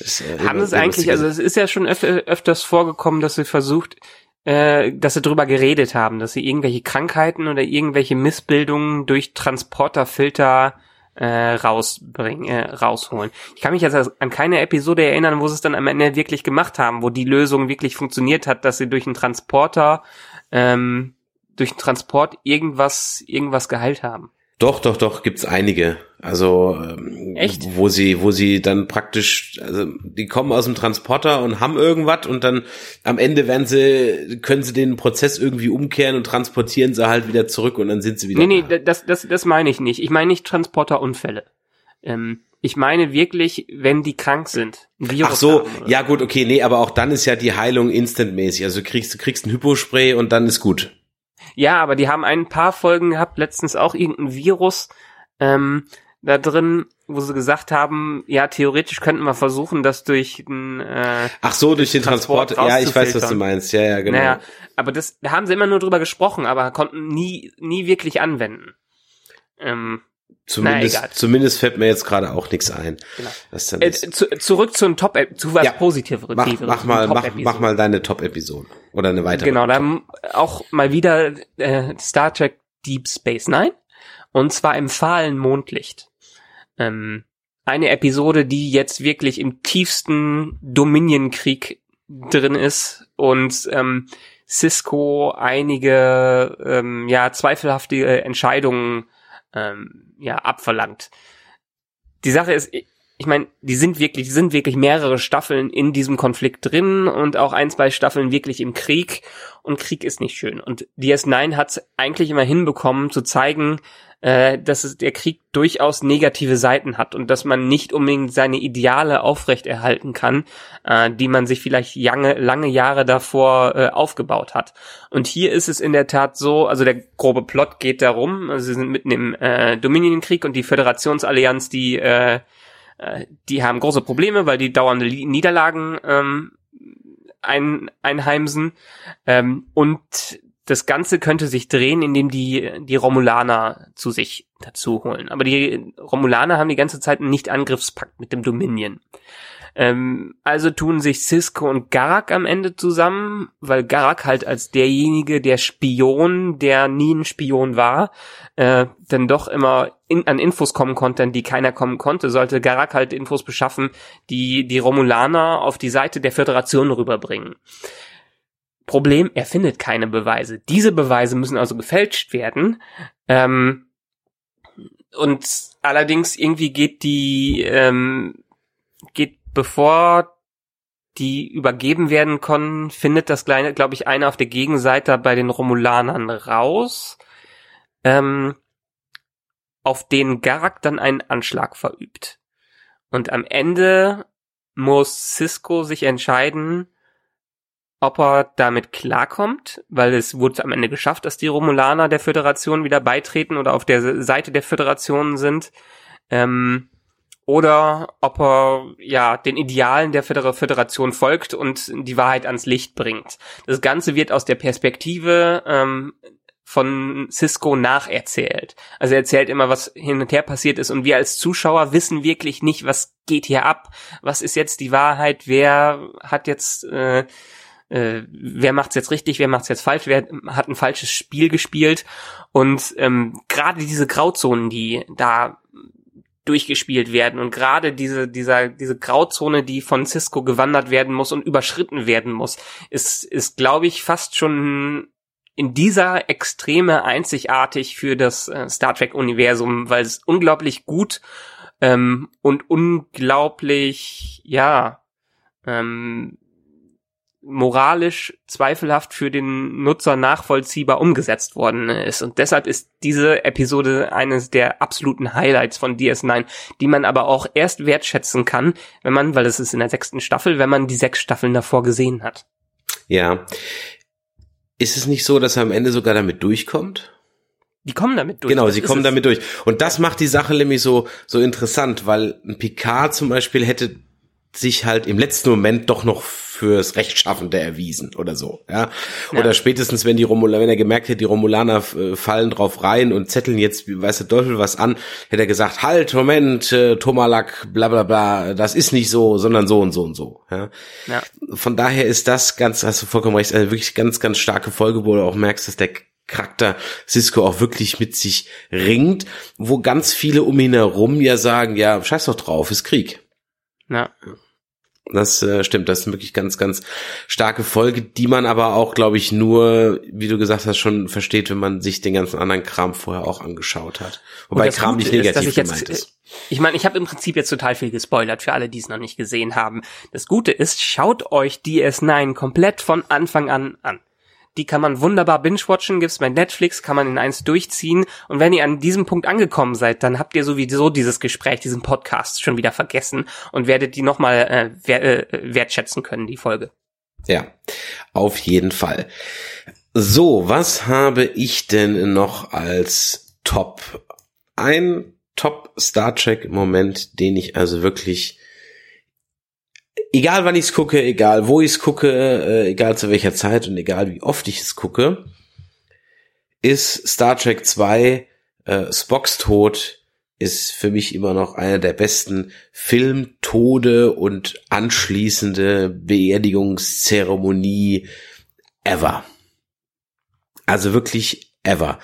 Das, äh, Haben es eigentlich, also es ist ja schon öf öfters vorgekommen, dass sie versucht, äh, dass sie drüber geredet haben, dass sie irgendwelche Krankheiten oder irgendwelche Missbildungen durch Transporterfilter äh, rausbringen, äh, rausholen. Ich kann mich jetzt an keine Episode erinnern, wo sie es dann am Ende wirklich gemacht haben, wo die Lösung wirklich funktioniert hat, dass sie durch einen Transporter, ähm, durch einen Transport irgendwas, irgendwas geheilt haben. Doch, doch, doch, gibt's einige. Also ähm, Echt? wo sie, wo sie dann praktisch, also die kommen aus dem Transporter und haben irgendwas und dann am Ende werden sie, können sie den Prozess irgendwie umkehren und transportieren sie halt wieder zurück und dann sind sie wieder. Nee, da. nee, das, das, das meine ich nicht. Ich meine nicht Transporterunfälle. Ähm, ich meine wirklich, wenn die krank sind. Ach so, ja gut, okay, nee, aber auch dann ist ja die Heilung instantmäßig. Also du kriegst, du kriegst ein Hypospray und dann ist gut. Ja, aber die haben ein paar Folgen gehabt, letztens auch irgendein Virus ähm, da drin, wo sie gesagt haben, ja, theoretisch könnten wir versuchen, das durch den äh, Ach so, durch den Transport. Transport ja, ich weiß, was du meinst. Ja, ja, genau. Naja, aber das da haben sie immer nur drüber gesprochen, aber konnten nie nie wirklich anwenden. Ähm, Zumindest, naja, zumindest fällt mir jetzt gerade auch nichts ein. Genau. Äh, zu, zurück zu, Top zu was ja, Positiveres. Mach, mach mal, mach, mach mal deine Top-Episode oder eine weitere. Genau, dann auch mal wieder äh, Star Trek Deep Space Nine und zwar im fahlen Mondlicht. Ähm, eine Episode, die jetzt wirklich im tiefsten Dominion-Krieg drin ist und ähm, Cisco einige ähm, ja zweifelhafte Entscheidungen ähm, ja abverlangt. Die Sache ist, ich meine, die sind wirklich, die sind wirklich mehrere Staffeln in diesem Konflikt drin und auch ein, zwei Staffeln wirklich im Krieg und Krieg ist nicht schön. Und DS9 hat eigentlich immer hinbekommen zu zeigen, äh, dass es, der Krieg durchaus negative Seiten hat und dass man nicht unbedingt seine Ideale aufrechterhalten kann, äh, die man sich vielleicht lange, lange Jahre davor äh, aufgebaut hat. Und hier ist es in der Tat so, also der grobe Plot geht darum, also sie sind mitten im äh, Dominionkrieg und die Föderationsallianz, die äh, äh, die haben große Probleme, weil die dauernde Niederlagen ähm, ein, einheimsen. Ähm, und das Ganze könnte sich drehen, indem die die Romulaner zu sich dazu holen. Aber die Romulaner haben die ganze Zeit einen Nicht-Angriffspakt mit dem Dominion. Ähm, also tun sich Cisco und Garak am Ende zusammen, weil Garak halt als derjenige, der Spion, der nie ein Spion war, äh, dann doch immer in, an Infos kommen konnte, an die keiner kommen konnte, sollte Garak halt Infos beschaffen, die die Romulaner auf die Seite der Föderation rüberbringen. Problem, er findet keine Beweise. Diese Beweise müssen also gefälscht werden. Ähm, und allerdings irgendwie geht die, ähm, geht bevor die übergeben werden können, findet das kleine, glaube ich, einer auf der Gegenseite bei den Romulanern raus, ähm, auf den Garak dann einen Anschlag verübt. Und am Ende muss Cisco sich entscheiden, ob er damit klarkommt, weil es wurde am Ende geschafft, dass die Romulaner der Föderation wieder beitreten oder auf der Seite der Föderation sind. Ähm, oder ob er ja den Idealen der Föderation folgt und die Wahrheit ans Licht bringt. Das Ganze wird aus der Perspektive ähm, von Cisco nacherzählt. Also er erzählt immer, was hin und her passiert ist und wir als Zuschauer wissen wirklich nicht, was geht hier ab, was ist jetzt die Wahrheit, wer hat jetzt äh, äh, wer macht's jetzt richtig, wer macht's jetzt falsch, wer hat ein falsches Spiel gespielt. Und ähm, gerade diese Grauzonen, die da durchgespielt werden und gerade diese dieser diese Grauzone, die von Cisco gewandert werden muss und überschritten werden muss, ist ist glaube ich fast schon in dieser Extreme einzigartig für das äh, Star Trek Universum, weil es unglaublich gut ähm, und unglaublich ja ähm, moralisch zweifelhaft für den Nutzer nachvollziehbar umgesetzt worden ist. Und deshalb ist diese Episode eines der absoluten Highlights von DS9, die man aber auch erst wertschätzen kann, wenn man, weil es ist in der sechsten Staffel, wenn man die sechs Staffeln davor gesehen hat. Ja. Ist es nicht so, dass er am Ende sogar damit durchkommt? Die kommen damit durch. Genau, sie kommen damit durch. Und das macht die Sache nämlich so, so interessant, weil ein Picard zum Beispiel hätte sich halt im letzten Moment doch noch fürs Rechtschaffende erwiesen oder so, ja. Oder ja. spätestens, wenn die Romulaner, wenn er gemerkt hätte, die Romulaner äh, fallen drauf rein und zetteln jetzt, weiß der Teufel was an, hätte er gesagt, halt, Moment, äh, Tomalak, bla bla bla, das ist nicht so, sondern so und so und so, ja. ja. Von daher ist das ganz, hast du vollkommen recht, eine wirklich ganz, ganz starke Folge, wo du auch merkst, dass der Charakter Cisco auch wirklich mit sich ringt, wo ganz viele um ihn herum ja sagen, ja, scheiß doch drauf, ist Krieg. Ja. Das äh, stimmt, das ist wirklich ganz, ganz starke Folge, die man aber auch, glaube ich, nur, wie du gesagt hast, schon versteht, wenn man sich den ganzen anderen Kram vorher auch angeschaut hat. Wobei Kram nicht negativ ist, gemeint jetzt, ist. Ich meine, ich habe im Prinzip jetzt total viel gespoilert für alle, die es noch nicht gesehen haben. Das Gute ist, schaut euch DS9 komplett von Anfang an an. Die kann man wunderbar binge-watchen, gibt's bei Netflix, kann man in eins durchziehen. Und wenn ihr an diesem Punkt angekommen seid, dann habt ihr sowieso dieses Gespräch, diesen Podcast schon wieder vergessen und werdet die nochmal äh, äh, wertschätzen können, die Folge. Ja, auf jeden Fall. So, was habe ich denn noch als Top? Ein Top Star Trek Moment, den ich also wirklich egal wann ich es gucke, egal wo ich es gucke, äh, egal zu welcher Zeit und egal wie oft ich es gucke, ist Star Trek 2 äh, Spocks Tod ist für mich immer noch einer der besten Filmtode und anschließende Beerdigungszeremonie ever. Also wirklich ever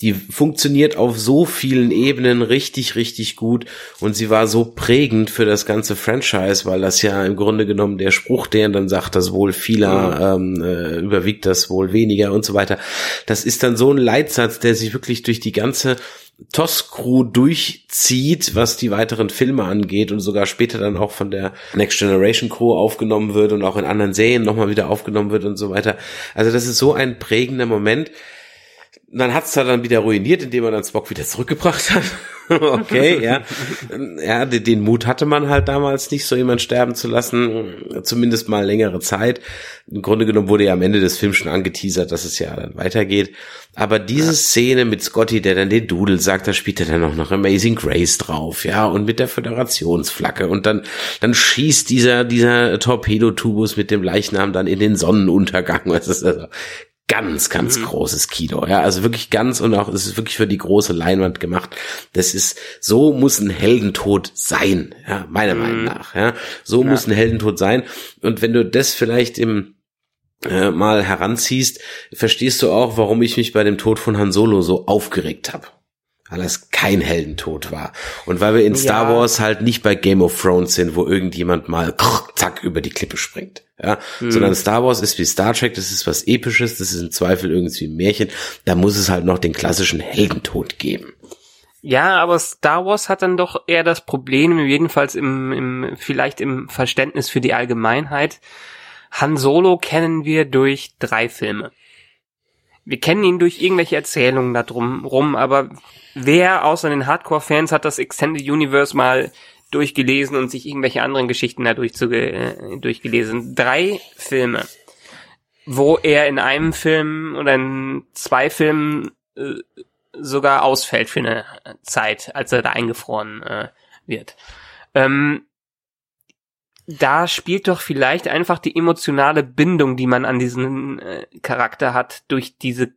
die funktioniert auf so vielen Ebenen richtig, richtig gut und sie war so prägend für das ganze Franchise, weil das ja im Grunde genommen der Spruch, der dann sagt, das Wohl vieler ähm, äh, überwiegt das Wohl weniger und so weiter. Das ist dann so ein Leitsatz, der sich wirklich durch die ganze TOS-Crew durchzieht, was die weiteren Filme angeht und sogar später dann auch von der Next Generation Crew aufgenommen wird und auch in anderen Serien nochmal wieder aufgenommen wird und so weiter. Also das ist so ein prägender Moment dann hat's da dann wieder ruiniert, indem man dann Spock wieder zurückgebracht hat. okay, ja. Ja, den Mut hatte man halt damals nicht, so jemand sterben zu lassen, zumindest mal längere Zeit. Im Grunde genommen wurde ja am Ende des Films schon angeteasert, dass es ja dann weitergeht. Aber diese. Szene mit Scotty, der dann den Doodle sagt, da spielt er dann auch noch Amazing Grace drauf, ja, und mit der Föderationsflagge und dann, dann schießt dieser, dieser Torpedotubus mit dem Leichnam dann in den Sonnenuntergang. Was ist also ganz, ganz mhm. großes Kino. Ja, also wirklich ganz und auch, es ist wirklich für die große Leinwand gemacht. Das ist, so muss ein Heldentod sein, ja, meiner mhm. Meinung nach, ja. So ja. muss ein Heldentod sein. Und wenn du das vielleicht im, äh, mal heranziehst, verstehst du auch, warum ich mich bei dem Tod von Han Solo so aufgeregt habe weil es kein Heldentod war. Und weil wir in Star ja. Wars halt nicht bei Game of Thrones sind, wo irgendjemand mal zack über die Klippe springt. Ja, hm. sondern Star Wars ist wie Star Trek, das ist was Episches, das ist im Zweifel irgendwie ein Märchen. Da muss es halt noch den klassischen Heldentod geben. Ja, aber Star Wars hat dann doch eher das Problem, jedenfalls im, im vielleicht im Verständnis für die Allgemeinheit. Han Solo kennen wir durch drei Filme. Wir kennen ihn durch irgendwelche Erzählungen da drum rum, aber wer außer den Hardcore-Fans hat das Extended Universe mal durchgelesen und sich irgendwelche anderen Geschichten da durchzuge äh, durchgelesen. Drei Filme, wo er in einem Film oder in zwei Filmen äh, sogar ausfällt für eine Zeit, als er da eingefroren äh, wird. Ähm, da spielt doch vielleicht einfach die emotionale Bindung, die man an diesen äh, Charakter hat, durch diese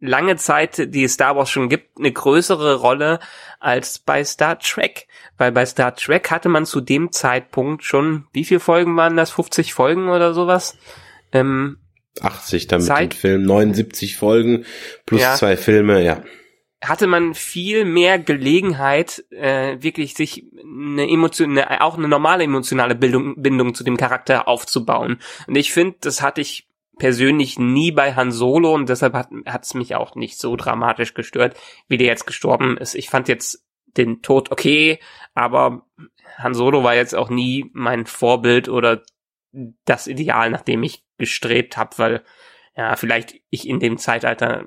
lange Zeit, die Star Wars schon gibt, eine größere Rolle als bei Star Trek. Weil bei Star Trek hatte man zu dem Zeitpunkt schon, wie viele Folgen waren das? 50 Folgen oder sowas? Ähm, 80 damit Zeit, Film, 79 Folgen plus ja. zwei Filme, ja hatte man viel mehr Gelegenheit, äh, wirklich sich eine Emotion, eine, auch eine normale emotionale Bildung, Bindung zu dem Charakter aufzubauen. Und ich finde, das hatte ich persönlich nie bei Han Solo und deshalb hat es mich auch nicht so dramatisch gestört, wie der jetzt gestorben ist. Ich fand jetzt den Tod okay, aber Han Solo war jetzt auch nie mein Vorbild oder das Ideal, nach dem ich gestrebt habe, weil ja, vielleicht ich in dem Zeitalter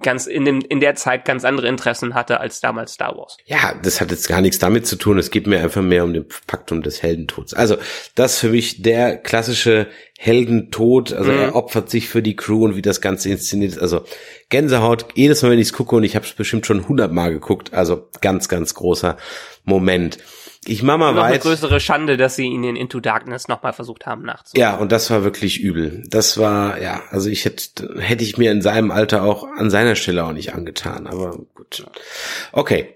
ganz in dem in der Zeit ganz andere Interessen hatte als damals Star Wars. Ja, das hat jetzt gar nichts damit zu tun. Es geht mir einfach mehr um den Faktum des Heldentods. Also das für mich der klassische Heldentod. Also mhm. er opfert sich für die Crew und wie das Ganze inszeniert ist. Also Gänsehaut jedes Mal, wenn ich es gucke und ich habe es bestimmt schon hundertmal geguckt. Also ganz, ganz großer Moment. Ich mach mal noch weit. eine größere Schande, dass sie ihn in Into Darkness nochmal versucht haben nachzuholen. Ja, und das war wirklich übel. Das war, ja, also ich hätte, hätte ich mir in seinem Alter auch an seiner Stelle auch nicht angetan, aber gut. Okay.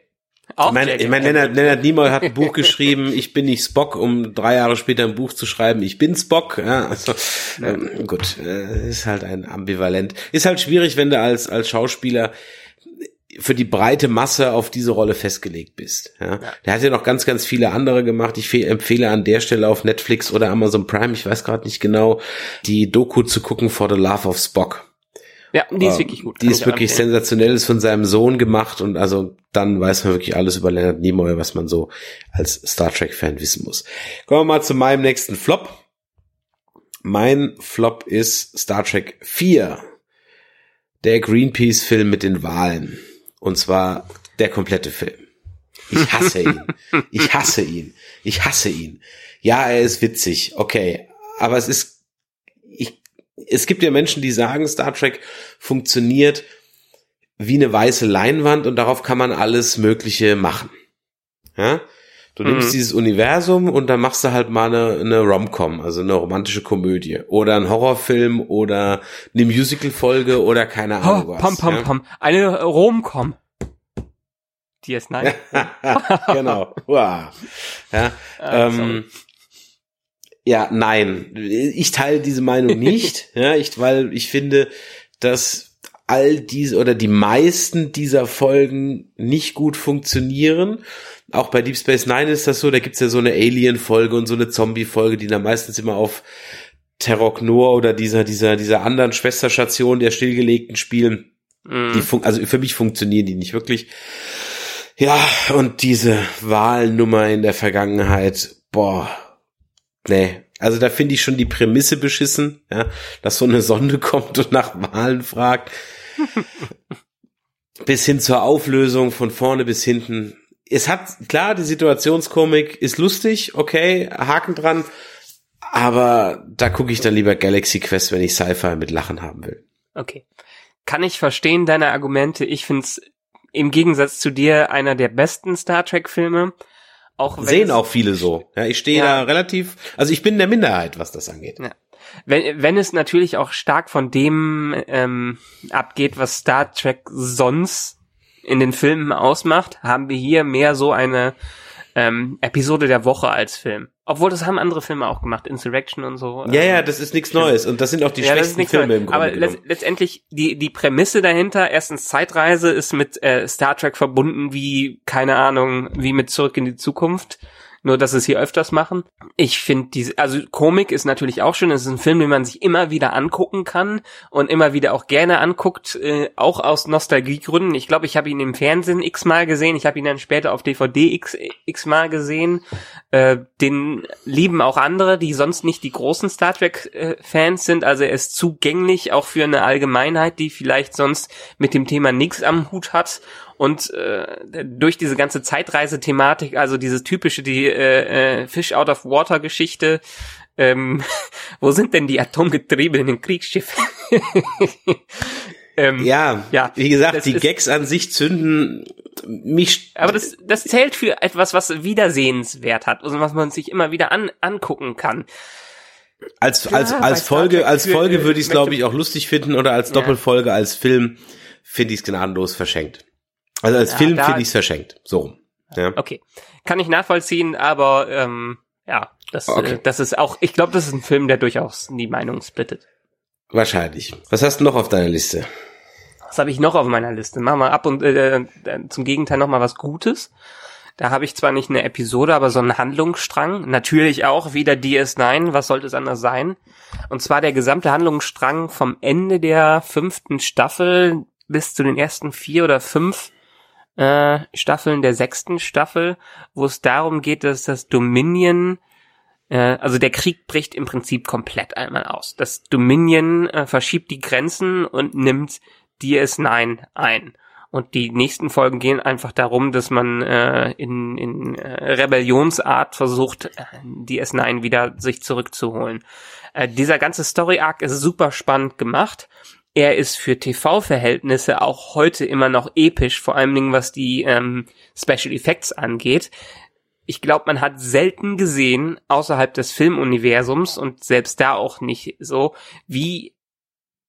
Auch ich meine, ich mein, Leonard, Leonard Nimoy hat ein Buch geschrieben, ich bin nicht Spock, um drei Jahre später ein Buch zu schreiben, ich bin Spock. Ja, also, ähm, gut, äh, ist halt ein ambivalent. Ist halt schwierig, wenn du als, als Schauspieler für die breite Masse auf diese Rolle festgelegt bist. Ja. Der hat ja noch ganz, ganz viele andere gemacht. Ich empfehle an der Stelle auf Netflix oder Amazon Prime, ich weiß gerade nicht genau, die Doku zu gucken For the Love of Spock. Ja, die ist wirklich gut. Die ist wirklich empfehlen. sensationell, ist von seinem Sohn gemacht und also dann weiß man wirklich alles über Leonard Nimoy, was man so als Star Trek Fan wissen muss. Kommen wir mal zu meinem nächsten Flop. Mein Flop ist Star Trek 4. Der Greenpeace-Film mit den Wahlen. Und zwar der komplette Film. Ich hasse ihn. Ich hasse ihn. Ich hasse ihn. Ja, er ist witzig. Okay. Aber es ist, ich, es gibt ja Menschen, die sagen, Star Trek funktioniert wie eine weiße Leinwand und darauf kann man alles Mögliche machen. Ja? Du nimmst mhm. dieses Universum und dann machst du halt mal eine, eine Rom-Com, also eine romantische Komödie oder ein Horrorfilm oder eine Musical-Folge oder keine Ahnung oh, was. Pam, pam, ja? pam. Eine Rom-Com. DS9. genau. Wow. Ja, ah, ähm, ja, nein. Ich teile diese Meinung nicht, ja, ich, weil ich finde, dass all diese oder die meisten dieser Folgen nicht gut funktionieren auch bei Deep Space Nine ist das so, da gibt's ja so eine Alien-Folge und so eine Zombie-Folge, die dann meistens immer auf Terror Noir oder dieser, dieser, dieser anderen Schwesterstation der stillgelegten spielen. Mm. Die fun also für mich funktionieren die nicht wirklich. Ja, und diese Wahlnummer in der Vergangenheit, boah, nee. Also da finde ich schon die Prämisse beschissen, ja, dass so eine Sonde kommt und nach Wahlen fragt. bis hin zur Auflösung von vorne bis hinten es hat, klar, die Situationskomik ist lustig, okay, Haken dran, aber da gucke ich dann lieber Galaxy Quest, wenn ich Sci-Fi mit Lachen haben will. Okay. Kann ich verstehen deine Argumente. Ich find's im Gegensatz zu dir einer der besten Star Trek Filme. Auch Sehen auch viele so. Ja, ich stehe ja. da relativ, also ich bin in der Minderheit, was das angeht. Ja. Wenn, wenn es natürlich auch stark von dem ähm, abgeht, was Star Trek sonst in den Filmen ausmacht, haben wir hier mehr so eine ähm, Episode der Woche als Film. Obwohl, das haben andere Filme auch gemacht, Insurrection und so. Ja, ja, das ist nichts Neues und das sind auch die ja, schwächsten Filme Neues. im Grunde. Aber genommen. letztendlich, die, die Prämisse dahinter, erstens Zeitreise, ist mit äh, Star Trek verbunden wie, keine Ahnung, wie mit Zurück in die Zukunft nur dass es hier öfters machen. Ich finde diese, also Komik ist natürlich auch schön. Es ist ein Film, den man sich immer wieder angucken kann und immer wieder auch gerne anguckt, äh, auch aus Nostalgiegründen. Ich glaube, ich habe ihn im Fernsehen x-mal gesehen. Ich habe ihn dann später auf DVD x-mal gesehen. Äh, den lieben auch andere, die sonst nicht die großen Star Trek-Fans äh, sind. Also er ist zugänglich auch für eine Allgemeinheit, die vielleicht sonst mit dem Thema nichts am Hut hat und äh, durch diese ganze Zeitreise-Thematik, also dieses typische, die äh, äh, Fish out of Water Geschichte, ähm, wo sind denn die atomgetriebenen Kriegsschiffe? ähm, ja, ja, wie gesagt, die Gags an sich zünden mich. Aber das, das zählt für etwas, was Wiedersehenswert hat, also was man sich immer wieder an, angucken kann. Als, als, Ja, als bei Folge, als Folge für- würde ich es, glaube ich, auch lustig finden oder als Ja. Doppelfolge, als Film finde ich es gnadenlos verschenkt. Also als Ja, Film da- finde ich es verschenkt. So. Ja. Okay, kann ich nachvollziehen, aber ähm, ja, das, Okay. äh, das ist auch, ich glaube, das ist ein Film, der durchaus die Meinung splittet. Wahrscheinlich. Was hast du noch auf deiner Liste? Was habe ich noch auf meiner Liste? Machen wir ab und äh, äh, zum Gegenteil noch mal was Gutes. Da habe ich zwar nicht eine Episode, aber so einen Handlungsstrang. Natürlich auch wieder DS9. Was sollte es anders sein? Und zwar der gesamte Handlungsstrang vom Ende der fünften Staffel bis zu den ersten vier oder fünf äh, Staffeln der sechsten Staffel, wo es darum geht, dass das Dominion äh, also der Krieg bricht im Prinzip komplett einmal aus. Das Dominion äh, verschiebt die Grenzen und nimmt DS9 ein. Und die nächsten Folgen gehen einfach darum, dass man äh, in, in äh, Rebellionsart versucht, äh, DS9 wieder sich zurückzuholen. Äh, dieser ganze Story-Arc ist super spannend gemacht. Er ist für TV-Verhältnisse auch heute immer noch episch, vor allen Dingen was die ähm, Special Effects angeht ich glaube, man hat selten gesehen, außerhalb des Filmuniversums und selbst da auch nicht so, wie,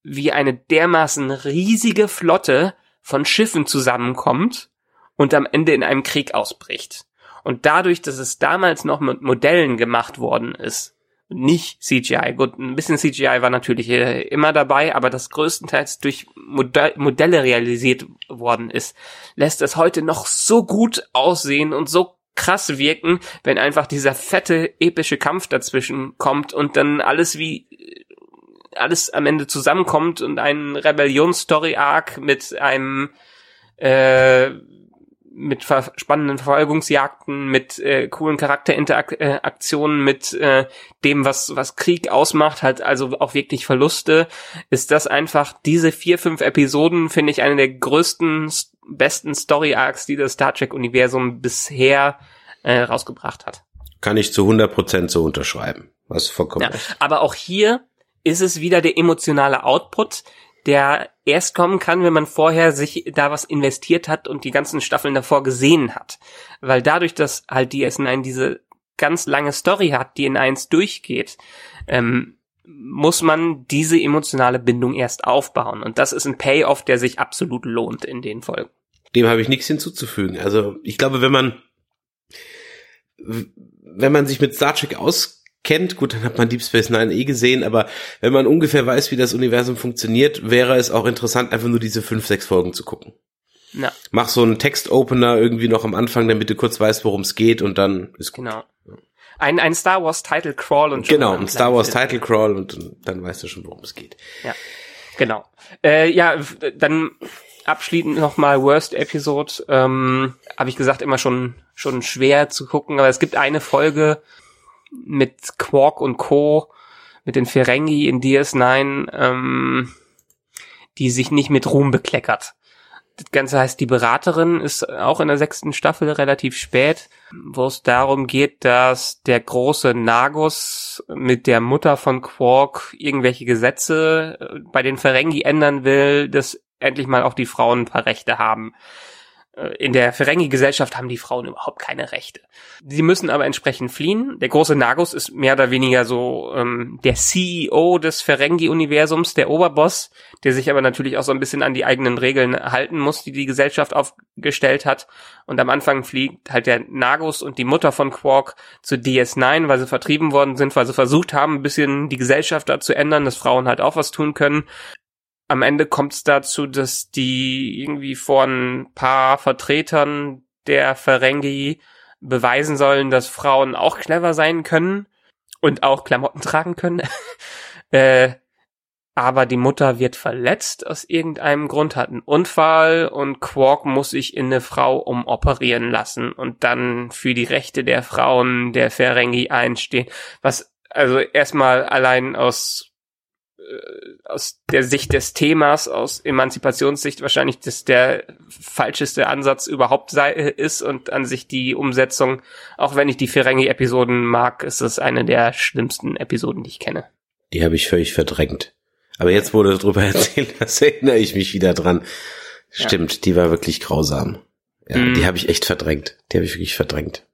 wie eine dermaßen riesige Flotte von Schiffen zusammenkommt und am Ende in einem Krieg ausbricht. Und dadurch, dass es damals noch mit Modellen gemacht worden ist, nicht CGI. Gut, ein bisschen CGI war natürlich äh, immer dabei, aber das größtenteils durch Modell Modelle realisiert worden ist, lässt es heute noch so gut aussehen und so krass wirken, wenn einfach dieser fette, epische Kampf dazwischen kommt und dann alles wie alles am Ende zusammenkommt und ein Rebellions-Story-Arc mit einem äh, mit ver spannenden Verfolgungsjagden, mit äh, coolen Charakterinteraktionen, mit äh, dem, was, was Krieg ausmacht, halt also auch wirklich Verluste, ist das einfach, diese vier, fünf Episoden, finde ich, eine der größten, besten Story-Arcs, die das Star Trek-Universum bisher äh, rausgebracht hat. Kann ich zu 100 Prozent so unterschreiben. Was vollkommen Ja, aber auch hier ist es wieder der emotionale Output, der erst kommen kann, wenn man vorher sich da was investiert hat und die ganzen Staffeln davor gesehen hat. Weil dadurch, dass halt DS9 diese ganz lange Story hat, die in eins durchgeht, ähm, muss man diese emotionale Bindung erst aufbauen. Und das ist ein Payoff, der sich absolut lohnt in den Folgen. Dem habe ich nichts hinzuzufügen. Also ich glaube, wenn man wenn man sich mit Star Trek auskennt, gut, dann hat man Deep Space Nine eh gesehen, aber wenn man ungefähr weiß, wie das Universum funktioniert, wäre es auch interessant, einfach nur diese fünf, sechs Folgen zu gucken. Ja, Mach so einen Text-Opener irgendwie noch am Anfang, damit du kurz weißt, worum es geht und dann ist gut. genau. Ein, ein Star Wars Title Crawl und Genau, ein Star Wars Title Crawl und dann weißt du schon, worum es geht. Genau. Äh, ja, dann abschließend nochmal Worst Episode. Ähm, Habe ich gesagt, immer schon schon schwer zu gucken, aber es gibt eine Folge mit Quark und Co. mit den Ferengi in DS9, ähm, die sich nicht mit Ruhm bekleckert. Das Ganze heißt Die Beraterin, ist auch in der sechsten Staffel relativ spät, wo es darum geht, dass der große Nagus mit der Mutter von Quark irgendwelche Gesetze äh, bei den Ferengi ändern will, dass endlich mal auch die Frauen ein paar Rechte haben. Äh, In der Ferengi-Gesellschaft haben die Frauen überhaupt keine Rechte. Sie müssen aber entsprechend fliehen. Der große Nagus ist mehr oder weniger so ähm, der CEO des Ferengi-Universums, der Oberboss, der sich aber natürlich auch so ein bisschen an die eigenen Regeln halten muss, die die Gesellschaft aufgestellt hat. Und am Anfang fliegt halt der Nagus und die Mutter von Quark zu DS9, weil sie vertrieben worden sind, weil sie versucht haben, ein bisschen die Gesellschaft da zu ändern, dass Frauen halt auch was tun können am Ende kommt es dazu, dass die irgendwie vor ein paar Vertretern der Ferengi beweisen sollen, dass Frauen auch clever sein können und auch Klamotten tragen können. äh, aber die Mutter wird verletzt aus irgendeinem Grund, hat einen Unfall und Quark muss sich in eine Frau umoperieren lassen und dann für die Rechte der Frauen der Ferengi einstehen. Was also erstmal allein aus aus der Sicht des Themas, aus Emanzipationssicht wahrscheinlich das der falscheste Ansatz überhaupt sei, ist und an sich die Umsetzung, auch wenn ich die Ferengi-Episoden mag, ist es eine der schlimmsten Episoden, die ich kenne. Die habe ich völlig verdrängt. Aber jetzt, wo du darüber erzählt hast, erinnere ich mich wieder dran. Stimmt, die war wirklich grausam. Ja, mm. die habe ich echt verdrängt. Die habe ich wirklich verdrängt.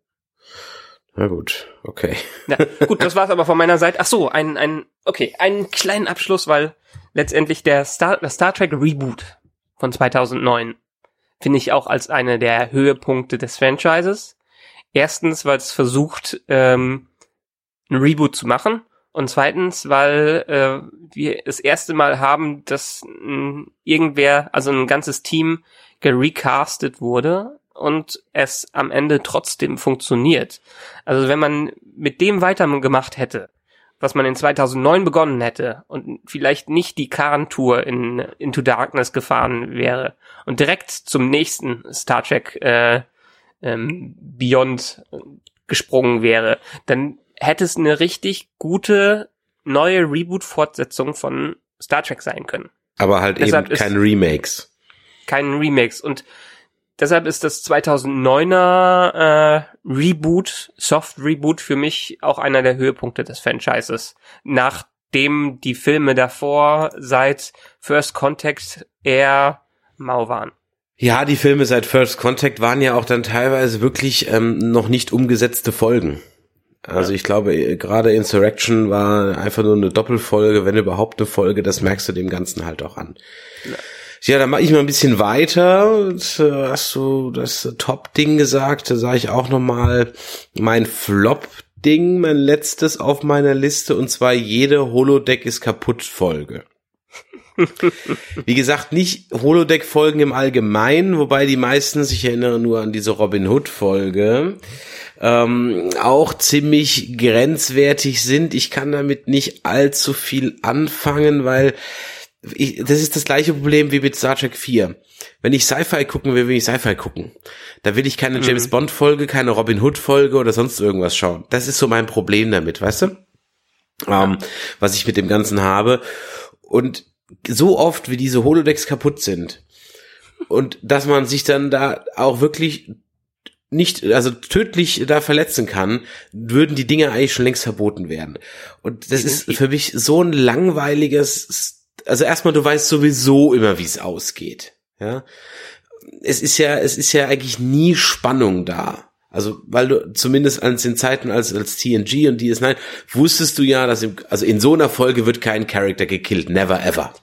Na gut, okay. Ja, gut, das war's aber von meiner Seite. Ach so, ein, ein, okay, einen kleinen Abschluss, weil letztendlich der Star, der Star Trek Reboot von 2009 finde ich auch als eine der Höhepunkte des Franchises. Erstens, weil es versucht, ähm, ein Reboot zu machen. Und zweitens, weil äh, wir das erste Mal haben, dass mh, irgendwer, also ein ganzes Team gerecastet wurde und es am Ende trotzdem funktioniert. Also wenn man mit dem weitergemacht hätte, was man in 2009 begonnen hätte und vielleicht nicht die Khan-Tour in Into Darkness gefahren wäre und direkt zum nächsten Star Trek äh, ähm, Beyond gesprungen wäre, dann hätte es eine richtig gute neue Reboot-Fortsetzung von Star Trek sein können. Aber halt deshalb eben keine Remakes. Kein Remakes. Und deshalb ist das 2009er äh, Reboot, Soft Reboot für mich auch einer der Höhepunkte des Franchises. Nachdem die Filme davor seit First Contact eher mau waren. Ja, die Filme seit First Contact waren ja auch dann teilweise wirklich ähm, noch nicht umgesetzte Folgen. Also ich glaube, gerade Insurrection war einfach nur eine Doppelfolge, wenn überhaupt eine Folge, das merkst du dem Ganzen halt auch an. Ja. Ja, dann mache ich mal ein bisschen weiter. Äh, hast du das Top-Ding gesagt? Da sage ich auch nochmal mein Flop-Ding, mein letztes auf meiner Liste, und zwar jede Holodeck ist kaputt Folge. Wie gesagt, nicht Holodeck-Folgen im Allgemeinen, wobei die meisten, sich erinnern nur an diese Robin Hood-Folge, ähm, auch ziemlich grenzwertig sind. Ich kann damit nicht allzu viel anfangen, weil ich, das ist das gleiche Problem wie mit Star Trek 4. Wenn ich Sci-Fi gucken will, will ich Sci-Fi gucken. Da will ich keine mhm. James Bond Folge, keine Robin Hood Folge oder sonst irgendwas schauen. Das ist so mein Problem damit, weißt du? Ähm, was ich mit dem Ganzen habe. Und so oft, wie diese Holodecks kaputt sind und dass man sich dann da auch wirklich nicht, also tödlich da verletzen kann, würden die Dinge eigentlich schon längst verboten werden. Und das ist für mich so ein langweiliges, also erstmal, du weißt sowieso immer, wie es ausgeht. Ja. Es ist ja, es ist ja eigentlich nie Spannung da. Also, weil du zumindest an den Zeiten als, als TNG und DS9 wusstest du ja, dass im, also in so einer Folge wird kein Charakter gekillt. Never ever.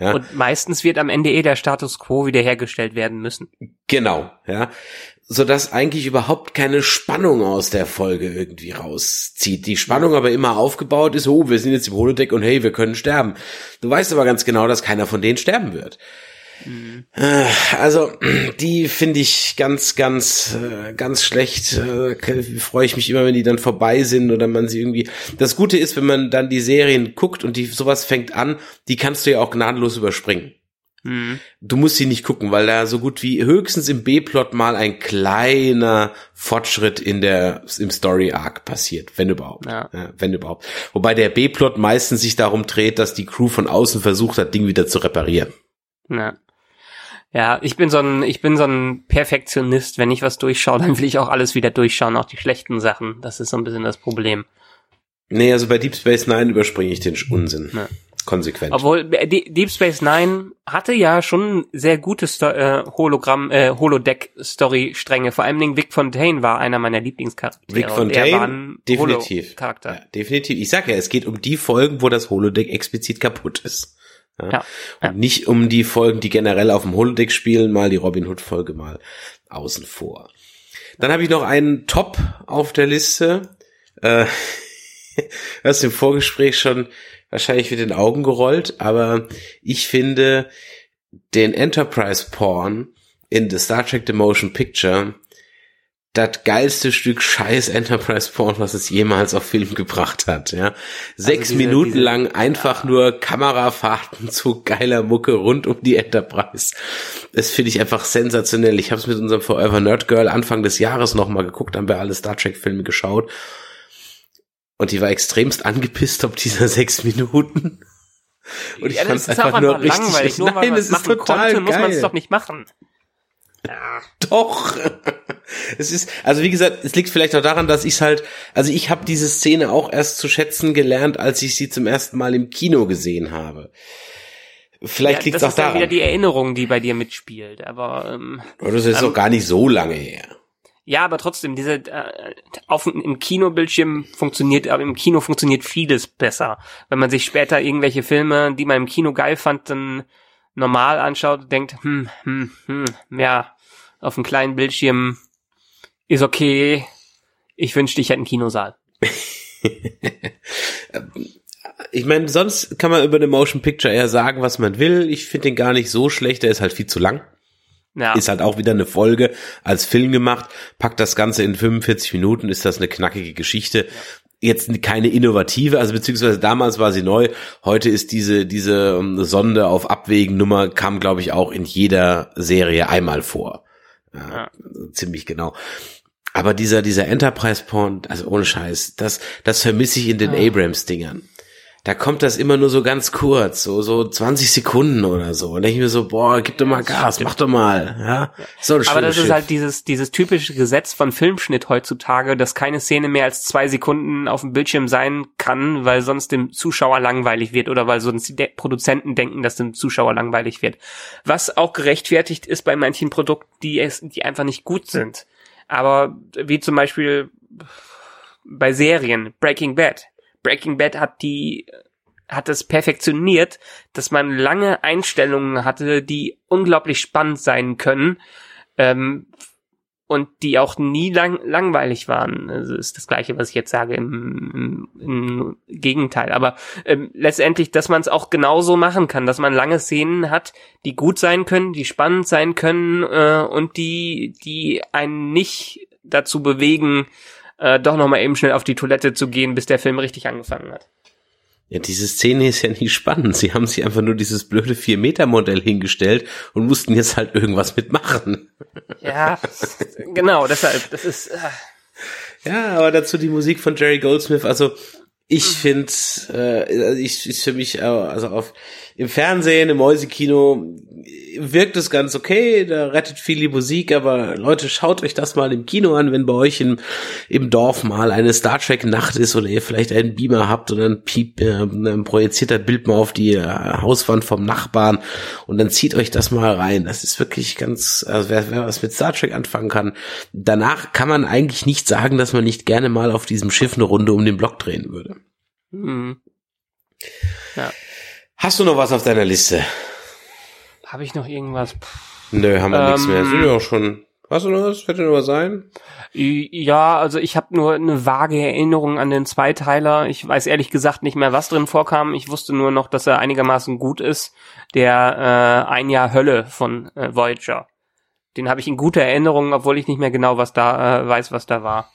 Ja. Und meistens wird am Ende eh der Status quo wiederhergestellt werden müssen. Genau, ja. Sodass eigentlich überhaupt keine Spannung aus der Folge irgendwie rauszieht. Die Spannung aber immer aufgebaut ist, oh, wir sind jetzt im Holodeck und hey, wir können sterben. Du weißt aber ganz genau, dass keiner von denen sterben wird. Mhm. Also, die finde ich ganz, ganz, äh, ganz schlecht. Äh, freue ich mich immer, wenn die dann vorbei sind oder man sie irgendwie. Das Gute ist, wenn man dann die Serien guckt und die sowas fängt an, die kannst du ja auch gnadenlos überspringen. Mhm. Du musst sie nicht gucken, weil da so gut wie höchstens im B-Plot mal ein kleiner Fortschritt in der im Story Arc passiert, wenn überhaupt, ja. Ja, wenn überhaupt. Wobei der B-Plot meistens sich darum dreht, dass die Crew von außen versucht, das Ding wieder zu reparieren. Ja. Ja, ich bin so ein, ich bin so ein Perfektionist. Wenn ich was durchschaue, dann will ich auch alles wieder durchschauen, auch die schlechten Sachen. Das ist so ein bisschen das Problem. Nee, also bei Deep Space Nine überspringe ich den Unsinn. Ja. Konsequent. Obwohl äh, Deep Space Nine hatte ja schon sehr gute Sto äh, Hologramm, äh, Holodeck-Story-Stränge. Vor allem Dingen Vic Fontaine war einer meiner Lieblingscharaktere. Vic Fontaine, definitiv. Charakter. Ja, definitiv. Ich sag ja, es geht um die Folgen, wo das Holodeck explizit kaputt ist. Ja. ja. ja. nicht um die Folgen, die generell auf dem Holodeck spielen, mal die Robin Hood Folge mal außen vor. Dann habe ich noch einen Top auf der Liste. Äh, hast im Vorgespräch schon wahrscheinlich mit den Augen gerollt, aber ich finde den Enterprise Porn in The Star Trek The Motion Picture das geilste Stück Scheiß Enterprise Porn, was es jemals auf Film gebracht hat, ja. Sechs also diese, Minuten diese, lang einfach ja. nur Kamerafahrten zu geiler Mucke rund um die Enterprise. Das finde ich einfach sensationell. Ich habe es mit unserem Forever Nerd Girl Anfang des Jahres nochmal geguckt, haben wir alle Star Trek Filme geschaut. Und die war extremst angepisst ob dieser sechs Minuten. Und ich ja, fand es einfach nur richtig langweilig. Nur Nein, es ist total konnte, geil. muss man es doch nicht machen. Ja. Doch. es ist, also wie gesagt, es liegt vielleicht auch daran, dass ich halt, also ich habe diese Szene auch erst zu schätzen gelernt, als ich sie zum ersten Mal im Kino gesehen habe. Vielleicht ja, liegt es auch Das ist dann daran. wieder die Erinnerung, die bei dir mitspielt. Aber ähm, Oder das ist ähm, doch gar nicht so lange her. Ja, aber trotzdem, diese äh, auf im Kinobildschirm funktioniert, aber im Kino funktioniert vieles besser. Wenn man sich später irgendwelche Filme, die man im Kino geil fand, dann normal anschaut, denkt, hm, hm, hm, ja, auf dem kleinen Bildschirm ist okay. Ich wünschte, ich hätte einen Kinosaal. Ich meine, sonst kann man über den Motion Picture eher sagen, was man will. Ich finde den gar nicht so schlecht, der ist halt viel zu lang. Ja, Ist halt auch wieder eine Folge als Film gemacht. Packt das Ganze in 45 Minuten, ist das eine knackige Geschichte. Jetzt keine innovative, also beziehungsweise damals war sie neu. Heute ist diese, diese ähm, Sonde auf Abwägen Nummer kam, glaube ich, auch in jeder Serie einmal vor. Ja. Ziemlich genau. Aber dieser, dieser Enterprise Porn, also ohne Scheiß, das, das vermisse ich in den Abrams-Dingern. Da kommt das immer nur so ganz kurz, so, so 20 Sekunden oder so. Und denke ich mir so, boah, gib doch mal Gas, mach doch mal, ja. So ein aber das ist Schiff. halt dieses, dieses typische Gesetz von Filmschnitt heutzutage, dass keine Szene mehr als zwei Sekunden auf dem Bildschirm sein kann, weil sonst dem Zuschauer langweilig wird oder weil sonst die Produzenten denken, dass dem Zuschauer langweilig wird. Was auch gerechtfertigt ist bei manchen Produkten, die es, die einfach nicht gut sind. Aber wie zum Beispiel bei Serien, Breaking Bad. Breaking Bad hat die hat es perfektioniert, dass man lange Einstellungen hatte, die unglaublich spannend sein können ähm, und die auch nie lang, langweilig waren. Also ist das gleiche, was ich jetzt sage im, im, Gegenteil. Aber ähm, letztendlich, dass man es auch genauso machen kann, dass man lange Szenen hat, die gut sein können, die spannend sein können äh, und die die einen nicht dazu bewegen, äh, doch noch mal eben schnell auf die Toilette zu gehen, bis der Film richtig angefangen hat. Ja, diese Szene ist ja nicht spannend. Sie haben sich einfach nur dieses blöde 4-Meter-Modell hingestellt und mussten jetzt halt irgendwas mitmachen. Ja, genau, deshalb, das ist, äh, Ja, aber dazu die Musik von Jerry Goldsmith. Also ich finde, äh, also ich ist für mich, äh, also auf im Fernsehen, im Mäusekino wirkt es ganz okay, da rettet viel die Musik, aber Leute, schaut euch das mal im Kino an, wenn bei euch im, im Dorf mal eine Star Trek Nacht ist oder ihr vielleicht einen Beamer habt und dann piep, äh, dann projiziert das Bild mal auf die äh, Hauswand vom Nachbarn und dann zieht euch das mal rein. Das ist wirklich ganz, also wer, wer was mit Star Trek anfangen kann, danach kann man eigentlich nicht sagen, dass man nicht gerne mal auf diesem Schiff eine Runde um den Block drehen würde. Hm, Hast du noch was auf deiner Liste? habe ich noch irgendwas? Puh. Nö, haben wir nichts Ähm, mehr. Sind ja auch schon. Hast du noch was? Dir noch was ein? Ja, also ich habe nur eine vage Erinnerung an den Zweiteiler. Ich weiß ehrlich gesagt nicht mehr, was drin vorkam. Ich wusste nur noch, dass er einigermaßen gut ist. Der äh, Ein Jahr Hölle von äh, Voyager. Den habe ich in guter Erinnerung, obwohl ich nicht mehr genau was da äh, weiß, was da war.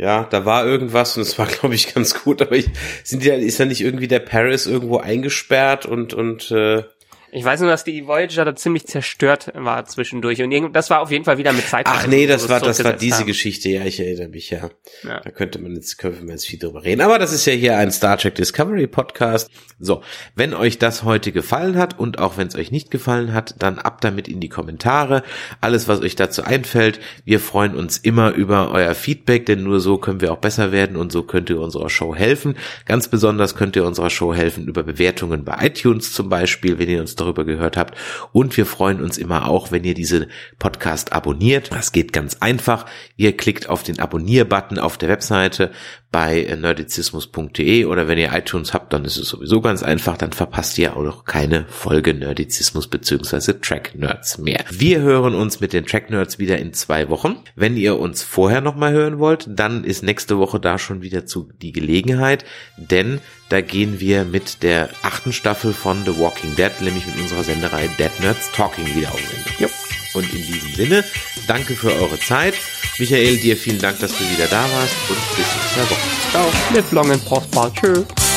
Ja, da war irgendwas und es war, glaube ich, ganz gut. Aber ich, sind ja, ist ja nicht irgendwie der Paris irgendwo eingesperrt und und äh, Ich weiß nur, dass die Voyager da ziemlich zerstört war zwischendurch. Und das war auf jeden Fall wieder mit Zeit. Ach nee, das war das war diese Geschichte. Ja, ich erinnere mich ja. Ja. Da könnte man jetzt können wir jetzt viel drüber reden. Aber das ist ja hier ein Star Trek Discovery Podcast. So, wenn euch das heute gefallen hat und auch wenn es euch nicht gefallen hat, dann ab damit in die Kommentare. Alles, was euch dazu einfällt. Wir freuen uns immer über euer Feedback, denn nur so können wir auch besser werden und so könnt ihr unserer Show helfen. Ganz besonders könnt ihr unserer Show helfen über Bewertungen bei iTunes zum Beispiel, wenn ihr uns darüber gehört habt. Und wir freuen uns immer auch, wenn ihr diese Podcast abonniert. Das geht ganz einfach. Ihr klickt auf den Abonnier-Button auf der Webseite bei nerdizismus.de oder wenn ihr iTunes habt, dann ist es sowieso ganz einfach, dann verpasst ihr auch noch keine Folge Nerdizismus beziehungsweise Track Nerds mehr. Wir hören uns mit den Track Nerds wieder in zwei Wochen. Wenn ihr uns vorher nochmal hören wollt, dann ist nächste Woche da schon wieder zu die Gelegenheit, denn da gehen wir mit der achten Staffel von The Walking Dead, nämlich mit unserer Senderei Dead Nerds Talking wieder auf Sendung. Und in diesem Sinne, danke für eure Zeit. Michael, dir vielen Dank, dass du wieder da warst und bis zwei Wochen. Ciao. Live long and prosper. Tschüss.